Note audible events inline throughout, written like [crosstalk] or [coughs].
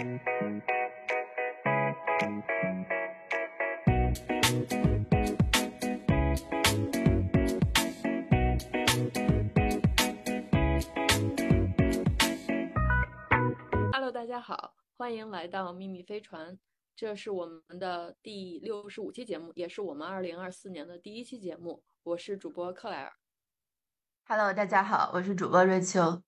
Hello，大家好，欢迎来到秘密飞船。这是我们的第六十五期节目，也是我们二零二四年的第一期节目。我是主播克莱尔。Hello，大家好，我是主播瑞秋。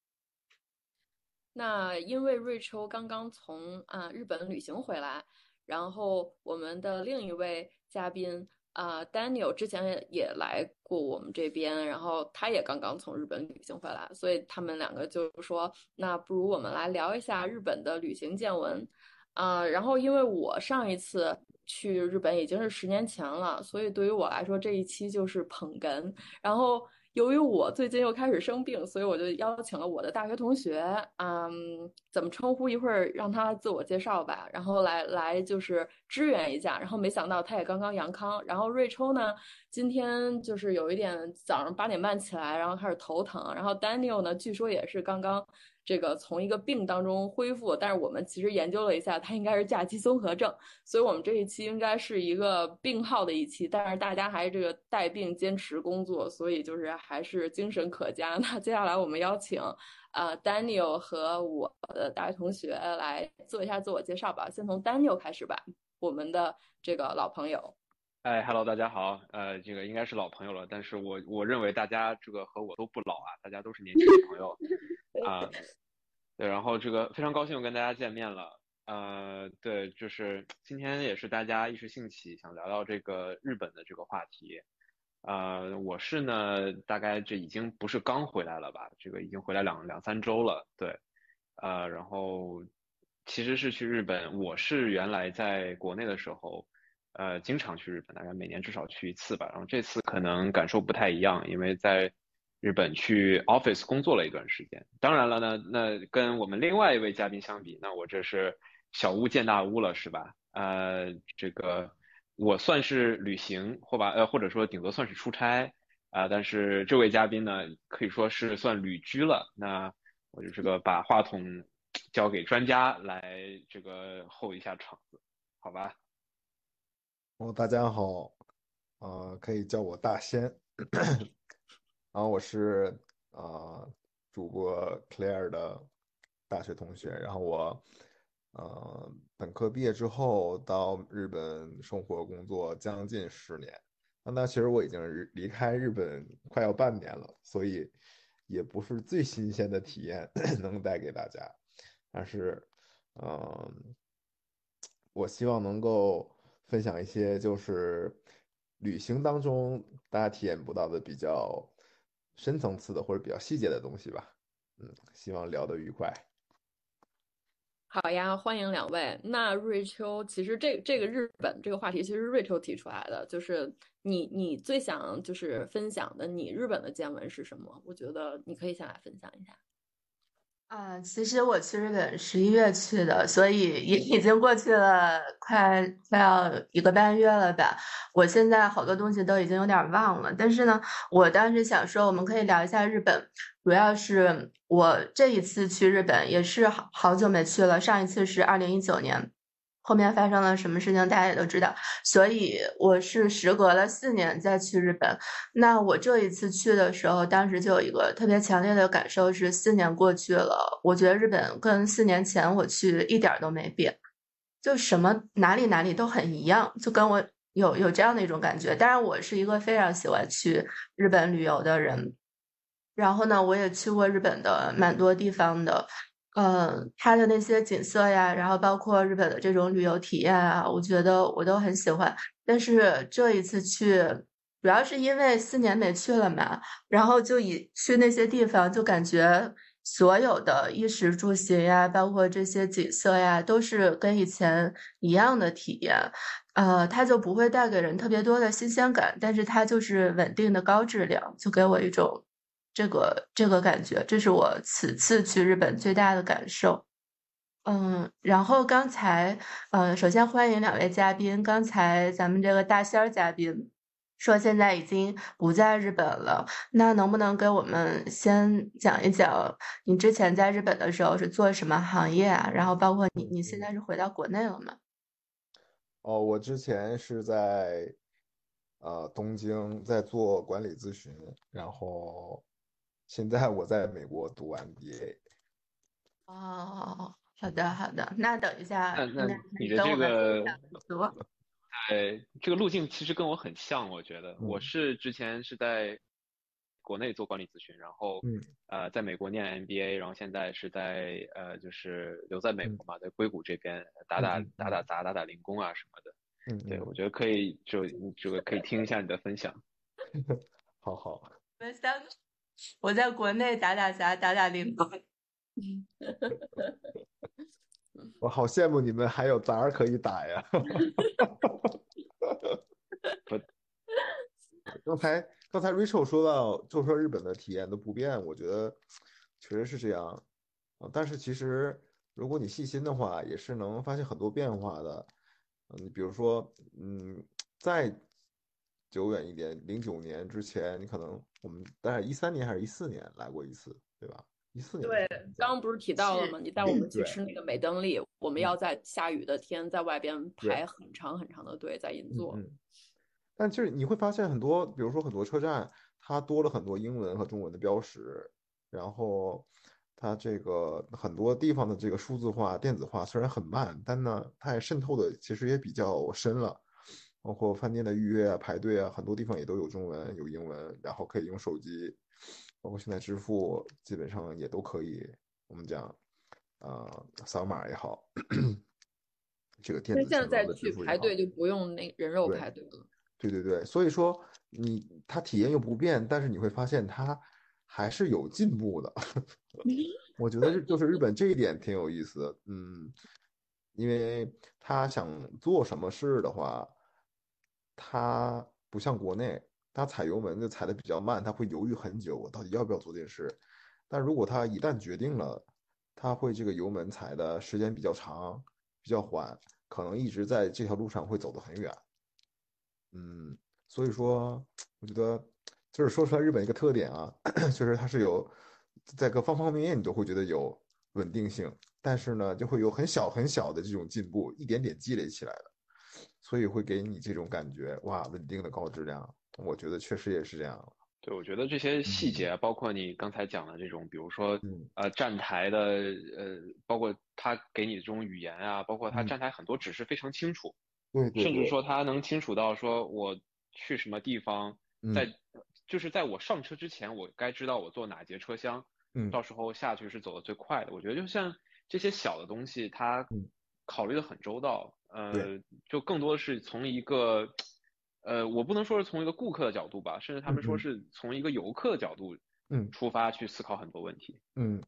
那因为瑞秋刚刚从啊日本旅行回来，然后我们的另一位嘉宾啊 Daniel 之前也也来过我们这边，然后他也刚刚从日本旅行回来，所以他们两个就说，那不如我们来聊一下日本的旅行见闻。啊，然后因为我上一次去日本已经是十年前了，所以对于我来说这一期就是捧哏。然后由于我最近又开始生病，所以我就邀请了我的大学同学，嗯，怎么称呼？一会儿让他自我介绍吧，然后来来就是支援一下。然后没想到他也刚刚阳康。然后瑞秋呢，今天就是有一点早上八点半起来，然后开始头疼。然后 Daniel 呢，据说也是刚刚。这个从一个病当中恢复，但是我们其实研究了一下，它应该是假期综合症，所以我们这一期应该是一个病号的一期，但是大家还这个带病坚持工作，所以就是还是精神可嘉。那接下来我们邀请呃 Daniel 和我的大学同学来做一下自我介绍吧，先从 Daniel 开始吧，我们的这个老朋友。哎，Hello，大家好，呃，这个应该是老朋友了，但是我我认为大家这个和我都不老啊，大家都是年轻的朋友。[laughs] 啊，对，然后这个非常高兴跟大家见面了，呃，对，就是今天也是大家一时兴起想聊聊这个日本的这个话题，呃，我是呢，大概这已经不是刚回来了吧，这个已经回来两两三周了，对，呃，然后其实是去日本，我是原来在国内的时候，呃，经常去日本，大概每年至少去一次吧，然后这次可能感受不太一样，因为在。日本去 office 工作了一段时间，当然了呢，那跟我们另外一位嘉宾相比，那我这是小巫见大巫了，是吧？呃，这个我算是旅行，或把呃或者说顶多算是出差啊，但是这位嘉宾呢，可以说是算旅居了。那我就这个把话筒交给专家来这个候一下场子，好吧？哦，大家好，呃，可以叫我大仙。然后我是呃主播 Claire 的大学同学，然后我呃本科毕业之后到日本生活工作将近十年，那其实我已经离开日本快要半年了，所以也不是最新鲜的体验 [coughs] 能带给大家，但是嗯，我希望能够分享一些就是旅行当中大家体验不到的比较。深层次的或者比较细节的东西吧，嗯，希望聊得愉快。好呀，欢迎两位。那瑞秋，其实这这个日本这个话题，其实瑞秋提出来的，就是你你最想就是分享的你日本的见闻是什么？我觉得你可以先来分享一下。啊，其实我去日本十一月去的，所以也已经过去了快快要一个半月了吧。我现在好多东西都已经有点忘了，但是呢，我当时想说，我们可以聊一下日本，主要是我这一次去日本也是好好久没去了，上一次是二零一九年。后面发生了什么事情，大家也都知道，所以我是时隔了四年再去日本。那我这一次去的时候，当时就有一个特别强烈的感受是，四年过去了，我觉得日本跟四年前我去一点都没变，就什么哪里哪里都很一样，就跟我有有这样的一种感觉。当然，我是一个非常喜欢去日本旅游的人，然后呢，我也去过日本的蛮多地方的。嗯，它的那些景色呀，然后包括日本的这种旅游体验啊，我觉得我都很喜欢。但是这一次去，主要是因为四年没去了嘛，然后就以去那些地方，就感觉所有的衣食住行呀，包括这些景色呀，都是跟以前一样的体验。呃，它就不会带给人特别多的新鲜感，但是它就是稳定的高质量，就给我一种。这个这个感觉，这是我此次去日本最大的感受。嗯，然后刚才，嗯，首先欢迎两位嘉宾。刚才咱们这个大仙儿嘉宾说现在已经不在日本了，那能不能给我们先讲一讲你之前在日本的时候是做什么行业啊？然后包括你你现在是回到国内了吗？哦，我之前是在呃东京在做管理咨询，然后现在我在美国读 MBA。哦，好的好的，那等一下，那那你的这个分享多。对，这个路径其实跟我很像，我觉得我嗯是之前是在国内做管理咨询，然后嗯呃在美国念 MBA，然后现在是在呃就是留在美嗯国嘛，在硅谷这边打打打打杂、打打零工啊什么的。嗯对，嗯，我觉得可以就这个可以听一下你的分享。好 [laughs] 好，我们三个，我在国内打打杂，打打零工。[laughs] 我好羡慕你们还有杂儿可以打呀。[laughs] 不，刚才刚才 Rachel 说到，就说日本的体验都不变，我觉得确实是这样啊。但是其实如果你细心的话，也是能发现很多变化的。嗯，你比如说，嗯，再久远一点，零九年之前，你可能我们大概一三年还是一四年来过一次，对吧？一四年对刚刚不是提到了吗？你带我们 [clears throat] 去吃那个美登利，我们要在下雨的天在外边排很长很长的队在银嗯座。嗯，但就是你会发现很多，比如说很多车站，它多了很多英文和中文的标识，然后它这个很多地方的这个数字化、电子化虽然很慢，但呢，它也渗透的其实也比较深了。包括饭店的预约啊、排队啊，很多地方也都有中文、有英文，然后可以用手机，包括现在支付基本上也都可以，我们讲，呃，扫码也好，这个电子现在再去排队就不用那人肉对排队了。对对对，所以说你它体验又不变，但是你会发现它还是有进步的。[laughs] 我觉得就是日本这一点挺有意思的，嗯，因为他想做什么事的话，他不像国内，他踩油门就踩的比较慢，他会犹豫很久，我到底要不要做这件事。但如果他一旦决定了，他会这个油门踩的时间比较长，比较缓，可能一直在这条路上会走得很远。嗯，所以说，我觉得就是说出来日本一个特点啊，[coughs] 就是它是有在各方方面面你都会觉得有稳定性，但是呢，就会有很小很小的这种进步，一点点积累起来的，所以会给你这种感觉，哇，稳定的高质量。我觉得确实也是这样。对，我觉得这些细节啊，包括你刚才讲的这种，比如说嗯呃站台的呃，包括他给你的这种语言啊，包括他嗯站台很多指示非常清楚。对甚至说他能清楚到说我去什么地方，嗯在就是在我上车之前，我该知道我坐哪节车厢，嗯到时候下去是走的最快的。我觉得就像这些小的东西，他嗯考虑的很周到，呃，就更多的是从一个，呃，我不能说是从一个顾客的角度吧，甚至他们说是从一个游客的角度嗯。出发去思考很多问题。嗯，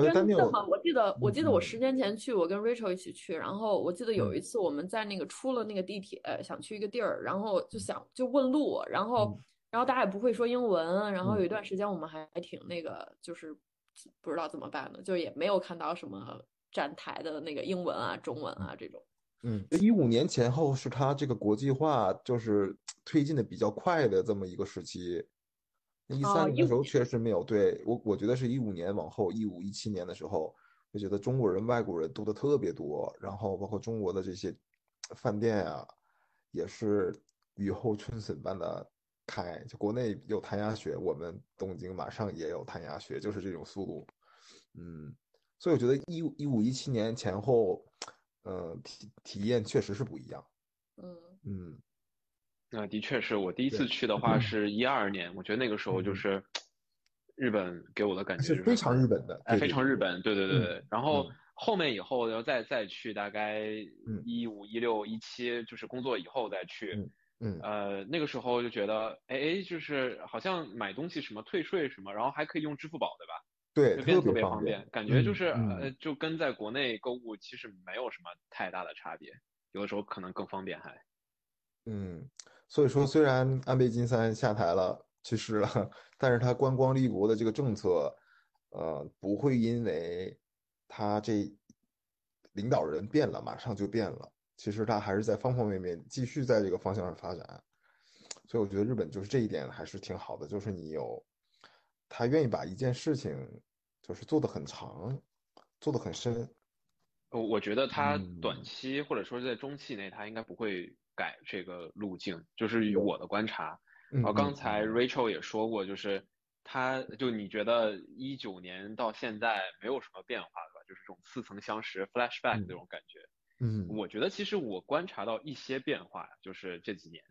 真的吗？我记得，我记得我嗯十年前去，我跟 Rachel 一起去，然后我记得有嗯。一次我们在那个出了那个地铁，想去一个地儿，然后就想就问路，然后嗯。然后大家也不会说英文，然后嗯。有一段时间我们还挺那个，就是不知道怎么办的，就也没有看到什么站台的那个英文啊、中文啊这种。嗯，一五年前后是它这个国际化就是推进的比较快的这么一个时期。一哦三年的时候确实没有，对，我我觉得是一五年往后，一五一七年的时候，就觉得中国人、外国人多的特别多，然后包括中国的这些饭店啊，也是雨后春笋般的开。就国内有弹牙雪，我们东京马上也有弹牙雪，就是这种速度。嗯，所以我觉得一五一五一七年前后，呃，体体验确实是不一样。嗯嗯那的确是我第一次去的话是一二年，我觉得那个时候就嗯是日本给我的感觉是非就是很常日本的，哎，非常日本，对对对嗯对。然后嗯后面以后，然后再再去，大概嗯一五、一六、一七，就是工作以后再去。嗯嗯呃，那个时候就觉得，哎哎，就是好像买东西什么退税什么，然后还可以用支付宝，对吧？对，就变得特别方便，感觉就嗯是嗯呃，就跟在国内购物其实没有什么太大的差别，有的时候可能更方便还。嗯，所以说虽然安倍晋三下台了，去世了，但是他观光立国的这个政策，呃，不会因为他这领导人变了，马上就变了。其实他还是在方方面面继续在这个方向上发展。所以我觉得日本就是这一点还是挺好的，就是你有他愿意把一件事情就是做的很长，做的很深。我我觉得他嗯短期或者说在中期内，他应该不会改这个路径，就是以我的观察。嗯然后刚嗯才 Rachel 也说过，就是他就你觉得一九年到现在没有什么变化，对吧？就是这种似曾相识 flashback 嗯这种感觉。嗯我觉得其实我观察到一些变化，就是这几年。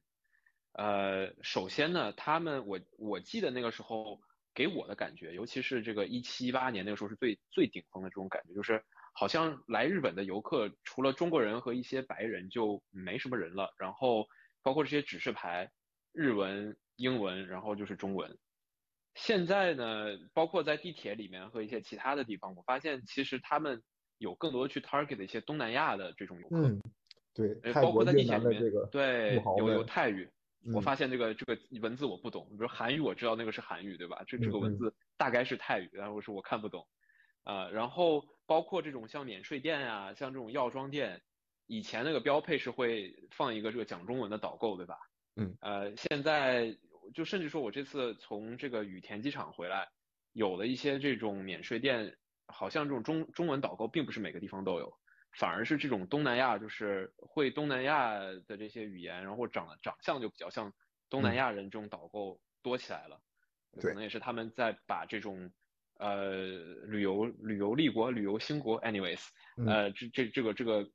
呃，首先呢，他们我我记得那个时候给我的感觉，尤其是这个一七一八年那个时候是最最顶峰的这种感觉，就是好像来日本的游客除了中国人和一些白人就没什么人了，然后包括这些指示牌，日文、英文，然后就是中文。现在呢，包括在地铁里面和一些其他的地方，我发现其实他们有更多去 target 的一些东南亚的这种游客。嗯，对，包括在地铁里面，这个对，有有泰语，我嗯发现这个这个文字我不懂，比如韩语我知道那个是韩语，对吧？这这个文字大概是泰语，然后我说我看不懂，啊、然后包括这种像免税店啊、像这种药妆店，以前那个标配是会放一个这个讲中文的导购，对吧？嗯，呃，现在就甚至说我这次从这个羽田机场回来，有了一些这种免税店，好像这种中中文导购并不是每个地方都有。反而是这种东南亚，就是会东南亚的这些语言，然后长得长相就比较像东南嗯。亚人这种导购多起来了，可能也是他们在把这种呃旅游旅游立国、旅游兴国，anyways，嗯。呃这这这个这个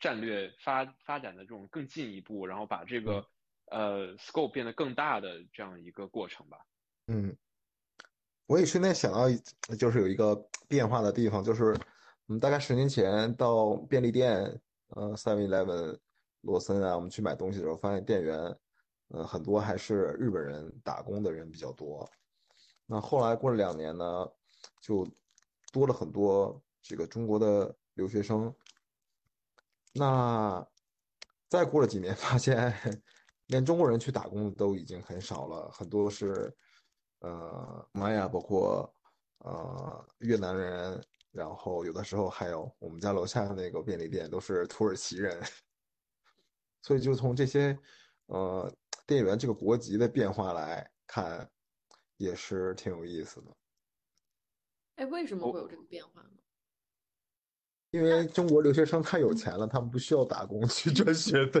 战略发发展的这种更进一步，然后把这个呃 scope 变得更大的这样一个过程吧。嗯，我也顺便想到，就是有一个变化的地方，就是我们大概十年前到便利店，呃，Seven Eleven、罗森啊，我们去买东西的时候，发现店员，呃，很多还是日本人打工的人比较多。那后来过了两年呢，就多了很多这个中国的留学生。那再过了几年，发现连中国人去打工都已经很少了，很多是呃玛雅，包括呃越南人，然后有的时候还有我们家楼下的那个便利店都是土耳其人，所以就从这些呃店员这个国籍的变化来看，也是挺有意思的。哎，为什么会有这个变化呢？因为中国留学生太有钱了，他们不需要打工去赚学费。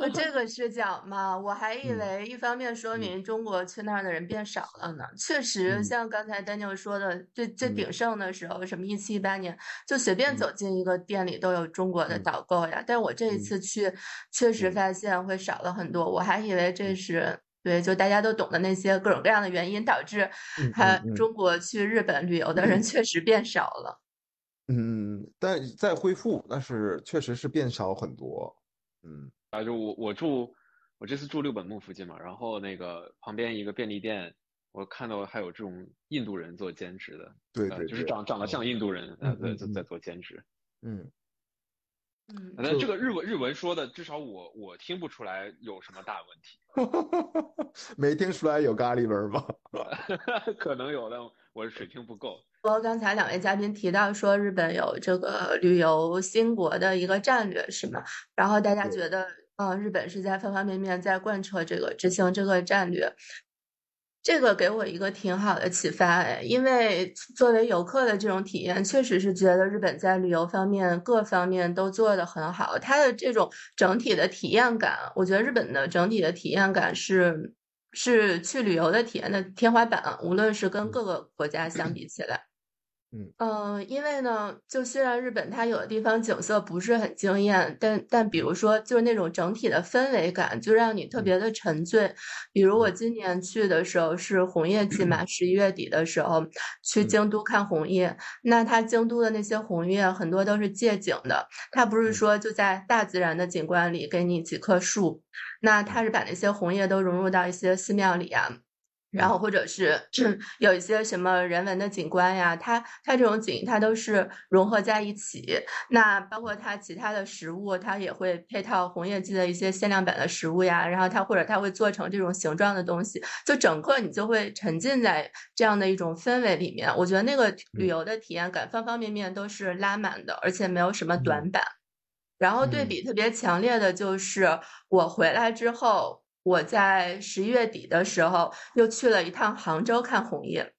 呃这个是讲嘛，我还以嗯为一方面说嗯明中国去那儿的人变少了呢。确实，嗯像刚才 Daniel 说的，最最嗯鼎盛的时候，什么一七一八年，就随便嗯走进一个店里都有中国的嗯导购呀。但我这一嗯次去，确实嗯发现会少了很多。我还以为这嗯是对，就大家都懂的那些各种各样的原因，导致嗯还中国去日本旅游的人确实变少了。嗯，但在恢复，但是确实是变少很多。嗯啊，就我我住我这次住六本木附近嘛，然后那个旁边一个便利店，我看到还有这种印度人做兼职的，呃，对对对就是长长得像印度人，呃，在在在做兼职。嗯，嗯，但这个日文日文说的，至少我我听不出来有什么大问题，[laughs] 没听出来有咖喱味儿吧？[laughs] 可能有，但我水平不够。说刚才两位嘉宾提到说日本有这个旅游兴国的一个战略是吗？然后大家觉得，嗯，日本是在方方面面在贯彻这个执行这个战略。这个给我一个挺好的启发哎，因为作为游客的这种体验，确实是觉得日本在旅游方面各方面都做得很好。它的这种整体的体验感，我觉得日本的整体的体验感是是去旅游的体验的天花板，无论是跟各个国家相比起来。嗯。嗯，因为呢，就虽然日本它有的地方景色不是很惊艳，但但比如说就是那种整体的氛围感，就让你特别的沉醉。比如我今年去的时候是红叶季嘛，[clears throat] 十一月底的时候去嗯。京都看红叶，那它京都的那些红叶很多都是借景的，它不是嗯。说就在大自然的景观里给你几棵树，那它是把那些红叶都融入到一些寺庙里啊。然后或者是 [clears throat] 有一些什么人文的景观呀，它它这种景它都是融合在一起。那包括它其他的食物，它也会配套红叶季的一些限量版的食物呀，然后它或者它会做成这种形状的东西，就整个你就会沉浸在这样的一种氛围里面。我觉得那个旅游的体验感方方面面都是拉满的，而且没有什么短板。然后对嗯比特别强烈的就是我回来之后。我在十一月底的时候又去了一趟杭州看红叶。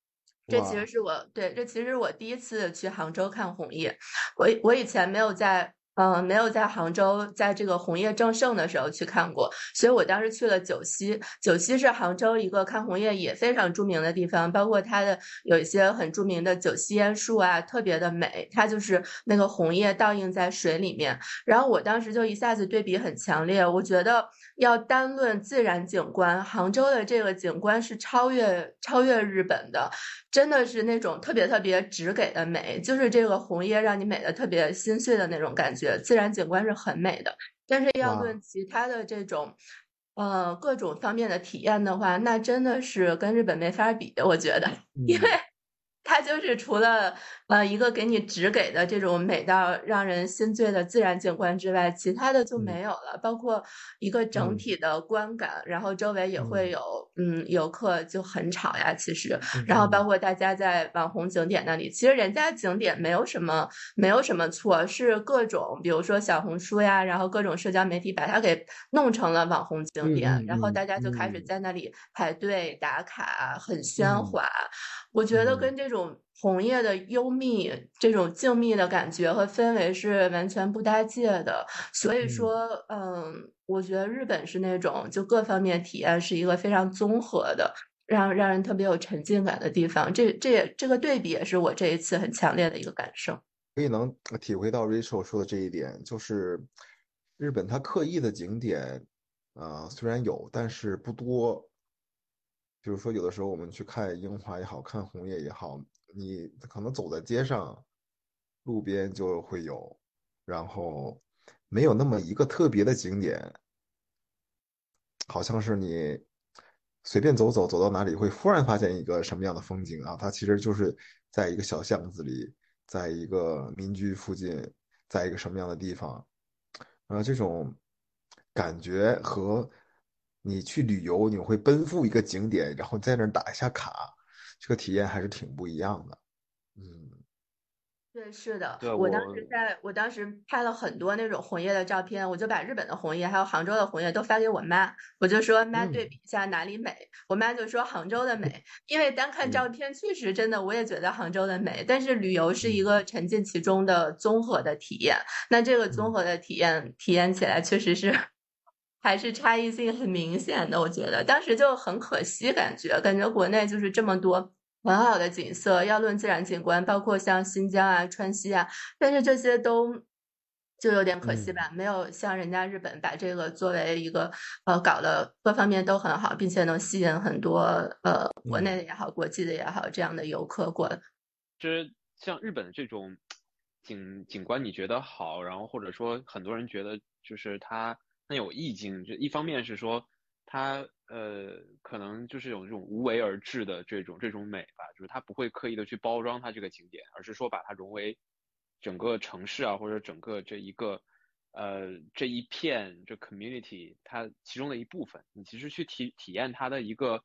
这其实是我对，这其实是我第一次去杭州看红叶。我我以前没有在。嗯，没有在杭州，在这个红叶正盛的时候去看过，所以我当时去了九溪。九溪是杭州一个看红叶也非常著名的地方，包括它的有一些很著名的九溪烟树啊，特别的美。它就是那个红叶倒映在水里面，然后我当时就一下子对比很强烈。我觉得要单论自然景观，杭州的这个景观是超越超越日本的，真的是那种特别特别直给的美，就是这个红叶让你美的特别心碎的那种感觉。自然景观是很美的，但是要论其他的这种，呃，各种方面的体验的话，那真的是跟日本没法比，我觉得，因为。它就是除了呃一个给你只给的这种美到让人心醉的自然景观之外，其他的就没有了。包括一个整体的观感，然后周围也会有嗯游客就很吵呀，其实，然后包括大家在网红景点那里，其实人家景点没有什么没有什么错，是各种比如说小红书呀，然后各种社交媒体把它给弄成了网红景点，然后大家就开始在那里排队打卡，很喧哗。我觉得跟这种红叶的幽密、这种静谧的感觉和氛围是完全不搭界的。所以说，嗯，我觉得日本是那种就各方面体验是一个非常综合的，让让人特别有沉浸感的地方。这这也这个对比也是我这一次很强烈的一个感受。可以能体会到 Rachel 说的这一点，就是日本它刻意的景点，啊，虽然有，但是不多。比如说，有的时候我们去看樱花也好看红叶也好，你可能走在街上，路边就会有，然后没有那么一个特别的景点，好像是你随便走走，走到哪里会忽然发现一个什么样的风景啊？它其实就是在一个小巷子里，在一个民居附近，在一个什么样的地方，啊，这种感觉和。你去旅游，你会奔赴一个景点，然后在那儿打一下卡，这个体验还是挺不一样的。嗯，对，是的。我当时在我当时拍了很多那种红叶的照片，我就把日本的红叶还有杭州的红叶都发给我妈，我就说妈对比一下哪里美。我妈就说杭州的美，因为单看照片确实真的我也觉得杭州的美，但是旅游是一个沉浸其中的综合的体验，那这个综合的体验体验起来确实是。还是差异性很明显的，我觉得当时就很可惜，感觉感觉国内就是这么多很好的景色，要论自然景观，包括像新疆啊、川西啊，但是这些都就有点可惜吧，没有像人家日本把这个作为一个呃搞的各方面都很好，并且能吸引很多呃国内的也好、国际的也好这样的游客过来。其实像日本这种景景观，你觉得好，然后或者说很多人觉得就是它。很有意境，就一方面是说它呃可能就是有这种无为而治的这种这种美吧，就是它不会刻意的去包装它这个景点，而是说把它融为整个城市啊或者整个这一个呃这一片这 community 它其中的一部分，你其实去体体验它的一个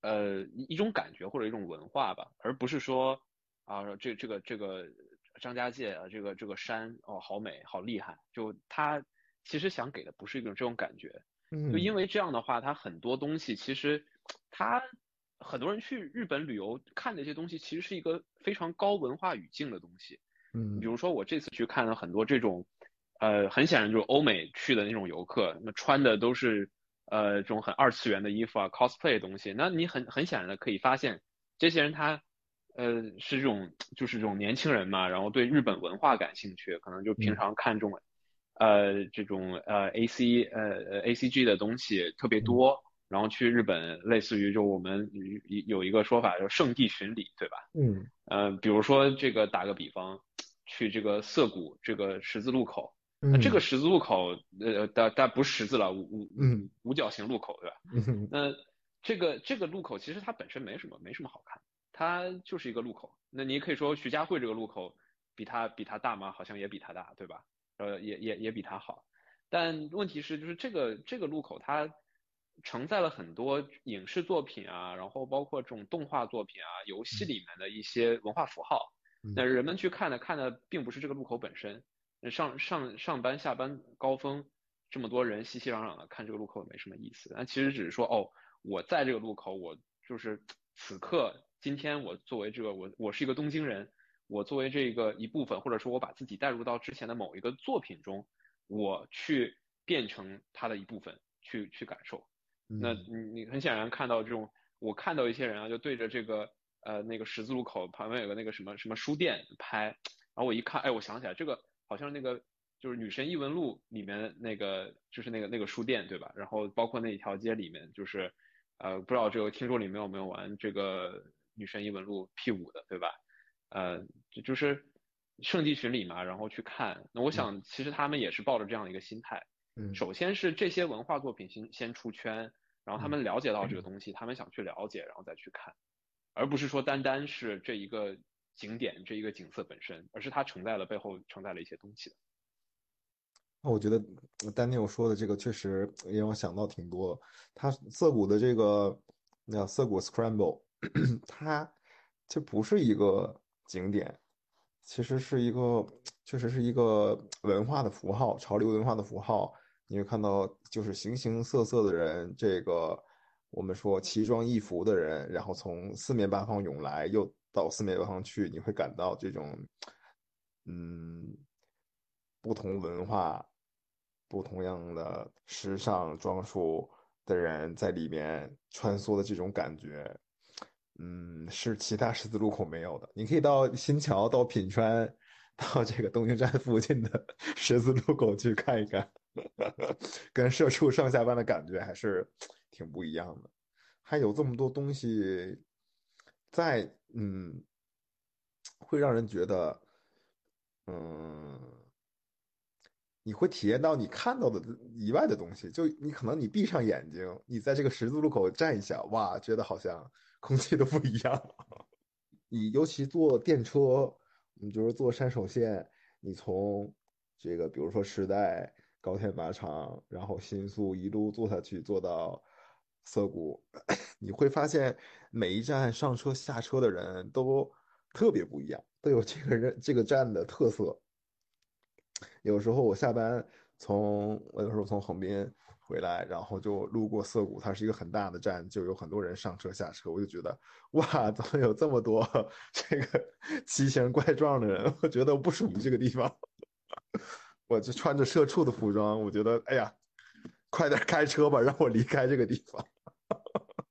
呃一种感觉或者一种文化吧，而不是说啊这这个这个张家界啊这个这个山哦好美好厉害，就它。其实想给的不是一种这种感觉，就因为这样的话，它很多东西其实，它很多人去日本旅游看的一些东西，其实是一个非常高文化语境的东西。嗯，比如说我这次去看了很多这种，呃，很显然就是欧美去的那种游客，那穿的都是呃这种很二次元的衣服啊，cosplay 的东西。那你很很显然的可以发现，这些人他呃是这种就是这种年轻人嘛，然后对日本文化感兴趣，可能就平常看中。呃，这种呃 A C 呃呃 A C G 的东西特别多，然后去日本，类似于就我们有有一个说法叫圣地巡礼，对吧？嗯，呃，比如说这个打个比方，去这个涩谷这个十字路口，那这个十字路口呃但但不是十字了，五五嗯五角形路口，对吧？那这个这个路口其实它本身没什么没什么好看，它就是一个路口。那你可以说徐家汇这个路口比它比它大吗？好像也比它大，对吧？呃，也也也比它好，但问题是，就是这个这个路口它承载了很多影视作品啊，然后包括这种动画作品啊、游戏里面的一些文化符号。那人们去看的看的并不是这个路口本身，上上上班下班高峰这么多人熙熙攘攘的看这个路口也没什么意思。但其实只是说，哦，我在这个路口，我就是此刻今天我作为这个我我是一个东京人，我作为这个一部分，或者说我把自己带入到之前的某一个作品中，我去变成它的一部分，去去感受。那你你很显然看到这种，我看到一些人啊，就对着这个呃那个十字路口旁边有个那个什么什么书店拍，然后我一看，哎，我想起来这个好像那个就是《女神异闻录》里面那个就是那个那个书店对吧？然后包括那一条街里面就是呃不知道这个听众里面有没有玩这个《女神异闻录》P 五的对吧？呃，就就是圣地巡礼嘛，然后去看。那我想其实他们也是抱着这样一个心态。嗯，首先是这些文化作品先先出圈，然后他们了解到这个东西，他们想去了解，然后再去看，而不是说单单是这一个景点这一个景色本身，而是它承载了背后承载了一些东西的。那我觉得丹尼尔说的这个确实也让我想到挺多。他涩谷的这个那叫涩谷 Scramble，它这不是一个景点，其实是一个确实是一个文化的符号，潮流文化的符号。你会看到，就是形形色色的人，这个我们说奇装异服的人，然后从四面八方涌来，又到四面八方去，你会感到这种，嗯，不同文化、不同样的时尚装束的人在里面穿梭的这种感觉，嗯，是其他十字路口没有的。你可以到新桥、到品川、到这个东京站附近的 [laughs] 十字路口去看一看。跟社畜上下班的感觉还是挺不一样的，还有这么多东西在，嗯，会让人觉得，嗯，你会体验到你看到的以外的东西。就你可能你闭上眼睛，你在这个十字路口站一下，哇，觉得好像空气都不一样。你尤其坐电车，你就是坐山手线，你从这个比如说时代。高田马场，然后新宿一路坐下去，坐到涩谷，[coughs] 你会发现每一站上车下车的人都特别不一样，都有这个人这个站的特色。有时候我下班从我有时候从横滨回来，然后就路过涩谷，它是一个很大的站，就有很多人上车下车，我就觉得哇，怎么有这么多 [laughs] 这个奇形怪状的人？我觉得我不属于这个地方。我就穿着社畜的服装，我觉得，哎呀，快点开车吧，让我离开这个地方。[laughs]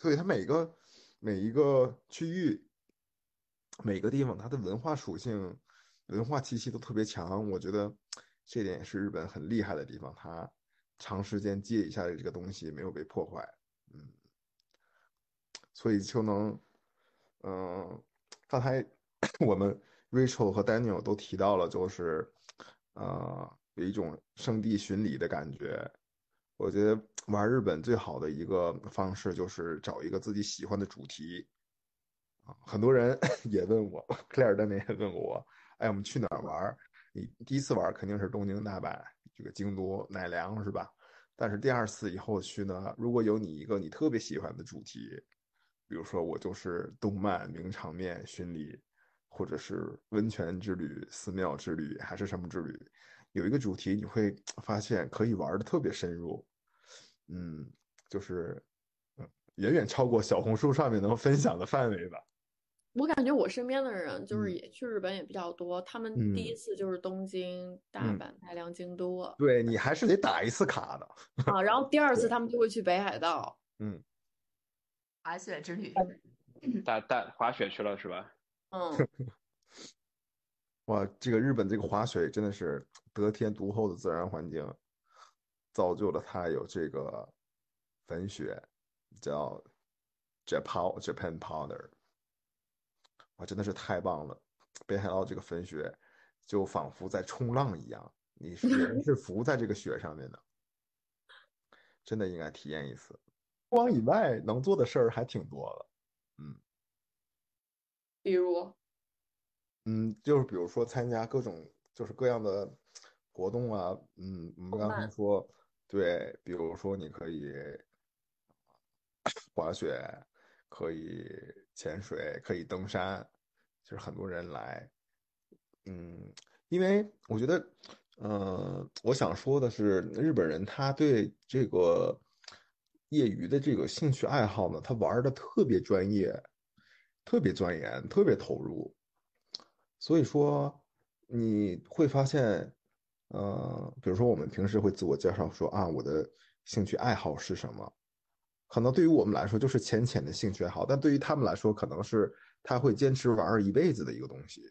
所以，它每个每一个区域，每个地方，它的文化属性、文化气息都特别强。我觉得这点也是日本很厉害的地方，它长时间积累下来这个东西没有被破坏，嗯，所以就能，嗯，刚才 [clears throat] 我们。Rachel 和 Daniel 都提到了，就是，呃，有一种圣地巡礼的感觉。我觉得玩日本最好的一个方式就是找一个自己喜欢的主题。啊，很多人 [laughs] 也问我，Claire 的那也问我，哎，我们去哪儿玩？你第一次玩肯定是东京、大阪、这个京都、奈良，是吧？但是第二次以后去呢，如果有你一个你特别喜欢的主题，比如说我就是动漫名场面巡礼。或者是温泉之旅、寺庙之旅，还是什么之旅，有一个主题，你会发现可以玩的特别深入，嗯，就是，嗯，远远超过小红书上面能分享的范围吧。我感觉我身边的人就是也去日本也比较多，他们第一次就是东京、大阪、奈良、京都。对你还是得打一次卡的。啊，然后第二次他们就会去北海道，嗯，滑雪之旅，[clears throat] 大大滑雪去了是吧？嗯，[laughs] 哇，这个日本这个滑雪真的是得天独厚的自然环境，造就了它有这个粉雪，叫 Japan Japan Powder，哇，真的是太棒了！北海道这个粉雪就仿佛在冲浪一样，你是人是浮在这个雪上面的，真的应该体验一次。光以外能做的事儿还挺多的，嗯。比如，嗯，就是比如说参加各种就是各样的活动啊，嗯，我们刚才说，对，比如说你可以滑雪，可以潜水，可以登山，就是很多人来，嗯，因为我觉得，呃，我想说的是，日本人他对这个业余的这个兴趣爱好呢，他玩的特别专业，特别钻研，特别投入。所以说你会发现，呃，比如说我们平时会自我介绍说啊，我的兴趣爱好是什么？可能对于我们来说就是浅浅的兴趣爱好，但对于他们来说，可能是他会坚持玩一辈子的一个东西。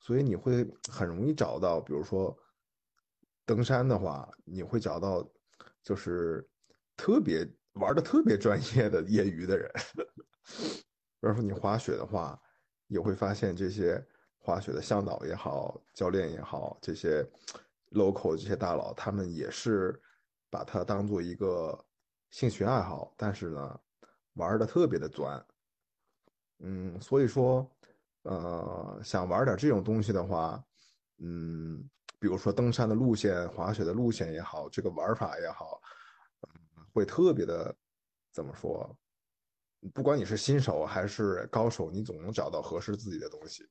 所以你会很容易找到，比如说登山的话，你会找到就是特别玩的特别专业的业余的人。[laughs] 比如说你滑雪的话，也会发现这些滑雪的向导也好，教练也好，这些 local 这些大佬，他们也是把它当做一个兴趣爱好，但是呢，玩的特别的钻。嗯，所以说。呃，想玩点这种东西的话，嗯，比如说登山的路线、滑雪的路线也好，这个玩法也好，会特别的，怎么说？不管你是新手还是高手，你总能找到合适自己的东西。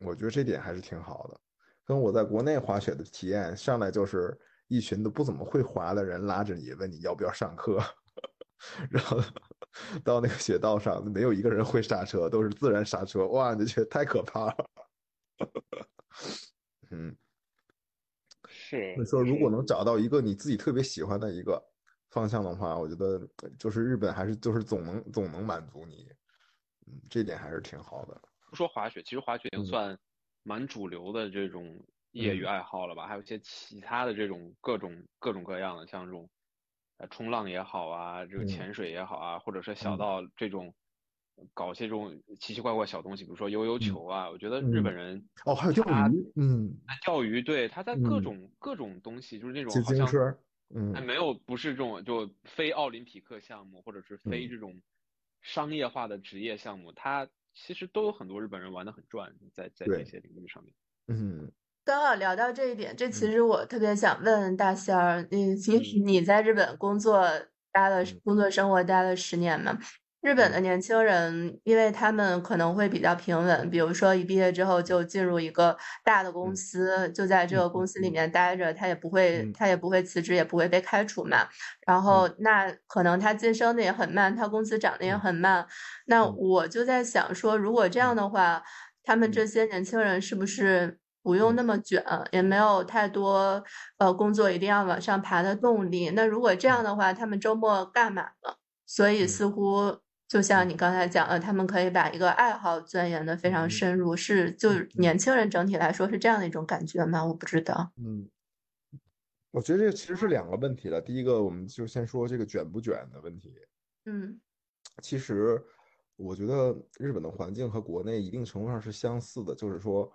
我觉得这点还是挺好的。跟我在国内滑雪的体验，上来就是一群都不怎么会滑的人拉着你，问你要不要上课，[laughs] 然后。到那个雪道上，没有一个人会刹车，都是自然刹车。哇，你觉得太可怕了。[laughs] 嗯，是。所以说，如果能找到一个你自己特别喜欢的一个方向的话，我觉得就是日本还是就是总能总能满足你。嗯，这点还是挺好的。不说滑雪，其实滑雪已经算蛮主流的这种业余爱好了吧？还有一些其他的这种各种各种各样的，像这种。呃，冲浪也好啊，这个潜水也好啊，或者是小到这种搞些这种奇奇怪怪小东西，比如说悠悠球啊，我觉得日本人哦，还有钓鱼，嗯，钓鱼，对，他在各种各种东西，就是那种好像，嗯，没有不是这种就非奥林匹克项目，或者是非这种商业化的职业项目，他其实都有很多日本人玩的很转，在在这些领域上面，嗯。刚好聊到这一点，这其实我特别想问大仙儿，你你你在日本工作待了工作生活待了十年嘛？日本的年轻人，因为他们可能会比较平稳，比如说一毕业之后就进入一个大的公司，就在这个公司里面待着，他也不会他也不会辞职，也不会被开除嘛。然后。那可能他晋升的也很慢，他工资涨得也很慢。那我就在想说，如果这样的话，他们这些年轻人是不是？不用那么卷，也没有太多呃工作一定要往上爬的动力。那如果这样的话，他们周末干嘛呢？所以似乎就像你刚才讲的，他们可以把一个爱好钻研的非常深入，是就年轻人整体来说是这样的一种感觉吗？我不知道。嗯，我觉得这其实是两个问题了。第一个，我们就先说这个卷不卷的问题。嗯，其实我觉得日本的环境和国内一定程度上是相似的，就是说。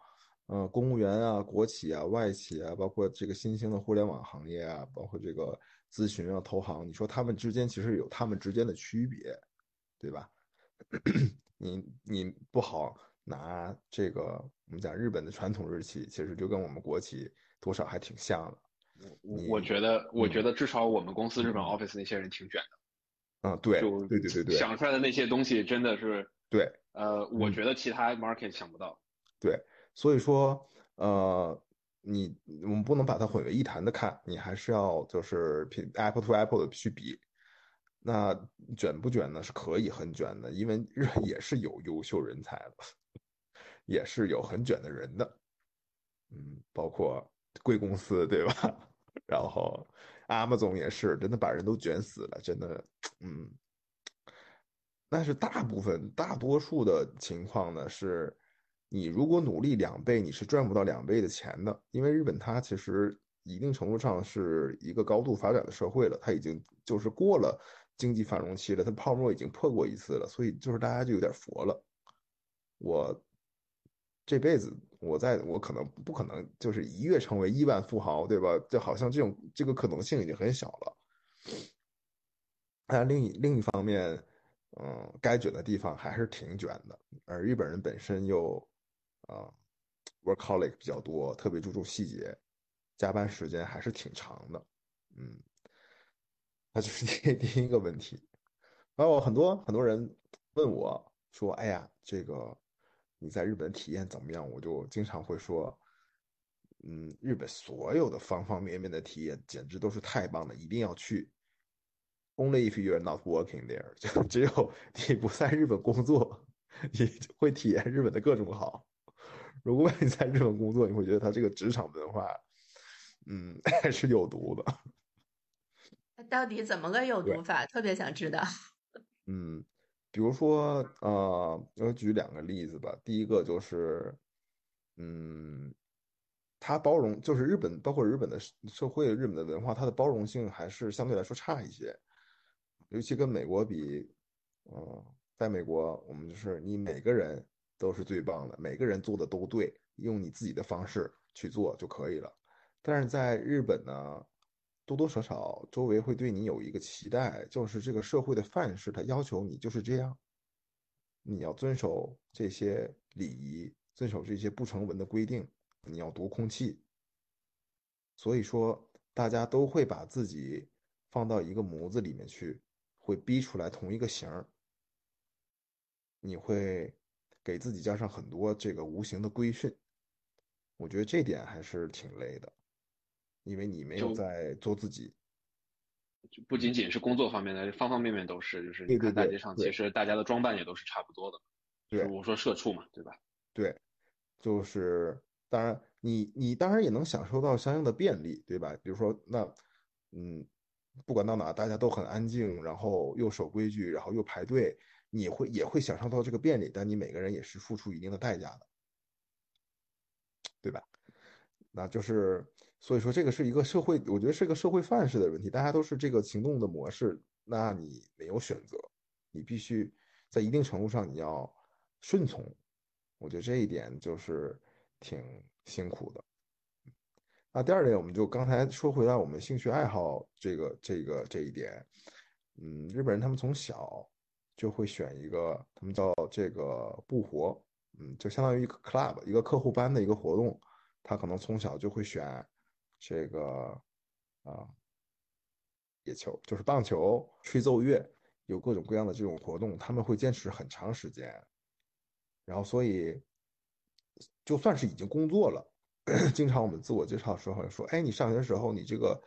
呃，公务员啊，国企啊，外企啊，包括这个新兴的互联网行业啊，包括这个咨询啊，投行，你说他们之间其实有他们之间的区别，对吧？[coughs] 你你不好拿这个我们讲日本的传统日企，其实就跟我们国企多少还挺像的。我我觉得，我觉得至少我们公司日本 office 那些人挺卷的。啊，对，对对对对，想出来的那些东西真的是对。呃，我觉得其他 market 想不到。对。所以说，呃，你我们不能把它混为一谈的看，你还是要就是品 apple to apple 的去比。那卷不卷呢？是可以很卷的，因为日也是有优秀人才的，也是有很卷的人的。嗯，包括贵公司对吧？[laughs] 然后阿 o 总也是，真的把人都卷死了，真的，嗯。但是大部分大多数的情况呢是。你如果努力两倍，你是赚不到两倍的钱的，因为日本它其实一定程度上是一个高度发展的社会了，它已经就是过了经济繁荣期了，它泡沫已经破过一次了，所以就是大家就有点佛了。我这辈子我在我可能不可能就是一跃成为亿万富豪，对吧？就好像这种这个可能性已经很小了。但另一另一方面，嗯，该卷的地方还是挺卷的，而日本人本身又。啊，workaholic 比较多，特别注重细节，加班时间还是挺长的，嗯，那就是 [laughs] 第第一个问题。然后很多很多人问我说：“哎呀，这个你在日本体验怎么样？”我就经常会说：“嗯，日本所有的方方面面的体验简直都是太棒了，一定要去。Only if you are not working there，就只有你不在日本工作，你会体验日本的各种好。如果你在日本工作，你会觉得他这个职场文化，嗯，[laughs] 还是有毒的。它到底怎么个有毒法？特别想知道。[laughs] 嗯，比如说，呃，我举两个例子吧。第一个就是，嗯，它包容，就是日本，包括日本的社会、日本的文化，它的包容性还是相对来说差一些。尤其跟美国比，嗯，在美国，我们就是你每个人都是最棒的，每个人做的都对，用你自己的方式去做就可以了。但是在日本呢，多多少少周围会对你有一个期待，就是这个社会的范式，他要求你就是这样，你要遵守这些礼仪，遵守这些不成文的规定，你要读空气。所以说，大家都会把自己放到一个模子里面去。会逼出来同一个型儿，你会给自己加上很多这个无形的规训，我觉得这点还是挺累的，因为你没有在做自己。就不仅仅是工作方面的，方方面面都是，就是你看大街上，其实大家的装扮也都是差不多的。对，我说社畜嘛，对吧？对，就是当然，你你当然也能享受到相应的便利，对吧？比如说那，嗯。不管到哪，大家都很安静，然后又守规矩，然后又排队，你会也会享受到这个便利，但你每个人也是付出一定的代价的，对吧？那就是，所以说这个是一个社会，我觉得是一个社会范式的问题，大家都是这个行动的模式，那你没有选择，你必须在一定程度上你要顺从，我觉得这一点就是挺辛苦的。那第二点，我们就刚才说回来，我们兴趣爱好这个这个这一点，嗯，日本人他们从小就会选一个，他们叫这个部活，嗯，就相当于一个 club，一个客户班的一个活动，他可能从小就会选这个啊野球，就是棒球、吹奏乐，有各种各样的这种活动，他们会坚持很长时间，然后所以就算是已经工作了。[coughs] 经常我们自我介绍的时候说，哎，你上学时候你这个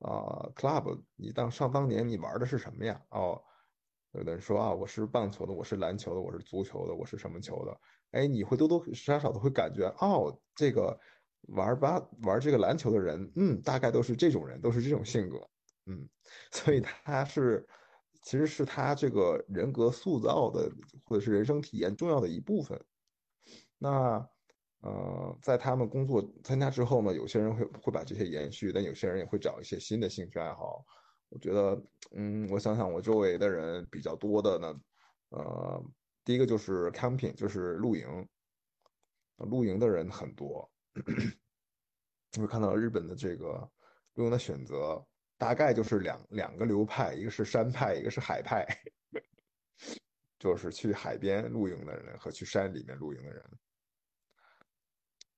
啊 club，你当上当年你玩的是什么呀？哦，有的人说啊，我是棒球的，我是篮球的，我是足球的，我是什么球的？哎，你会多多少少的会感觉，哦，这个玩吧玩这个篮球的人，嗯，大概都是这种人，都是这种性格，嗯，所以他是其实是他这个人格塑造的或者是人生体验重要的一部分。那。呃，在他们工作参加之后呢，有些人会会把这些延续，但有些人也会找一些新的兴趣爱好。我觉得，嗯，我想想，我周围的人比较多的呢，呃，第一个就是 camping，就是露营，露营的人很多。你会看到日本的这个露营的选择，大概就是两两个流派，一个是山派，一个是海派，[laughs] 就是去海边露营的人和去山里面露营的人。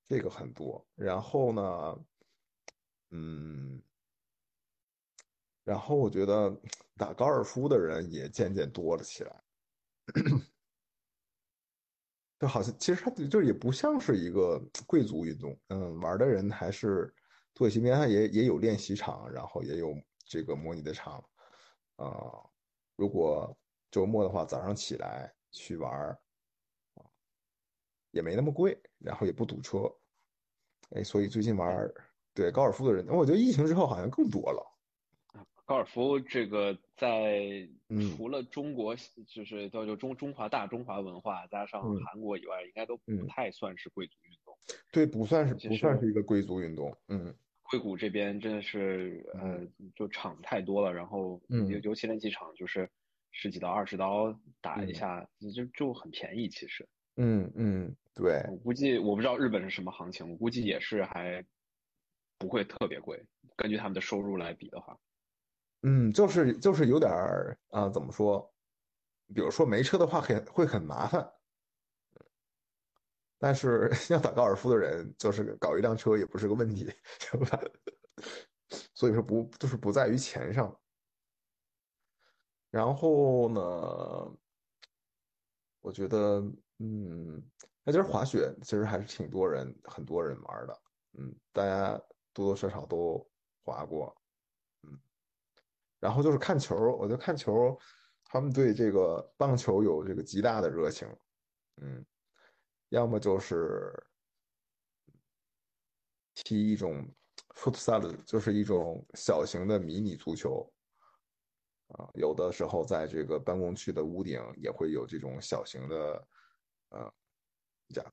这个很多，然后呢，嗯，然后我觉得打高尔夫的人也渐渐多了起来，就好像其实它就也不像是一个贵族运动，嗯，玩的人还是土耳其边上也也有练习场，然后也有这个模拟的场，啊，如果周末的话，早上起来去玩也没那么贵，然后也不堵车。哎，所以最近玩对高尔夫的人，我觉得疫情之后好像更多了。高尔夫这个在除了中国，就是叫做中中华大中华文化加上韩国以外，应该都不太算是贵族运动。对，不算是不算是一个贵族运动。嗯，硅谷这边真的是呃，就场太多了，然后尤尤其那几场就是十几刀、二十刀打一下，就就很便宜，其实。嗯嗯。对，我估计我不知道日本是什么行情，我估计也是还不会特别贵。根据他们的收入来比的话，嗯，就是就是有点儿啊，怎么说？比如说没车的话很会很麻烦，但是 [laughs] 要打高尔夫的人，就是搞一辆车也不是个问题，是吧？[laughs] 所以说不就是不在于钱上。然后呢，我觉得嗯。那其实滑雪其实还是挺多人，很多人玩的。嗯，大家多多少少都滑过，然后就是看球，我就看球，他们对这个棒球有这个极大的热情，嗯，要么就是踢一种 futsal，就是一种小型的迷你足球，啊，有的时候在这个办公区的屋顶也会有这种小型的，呃，这样。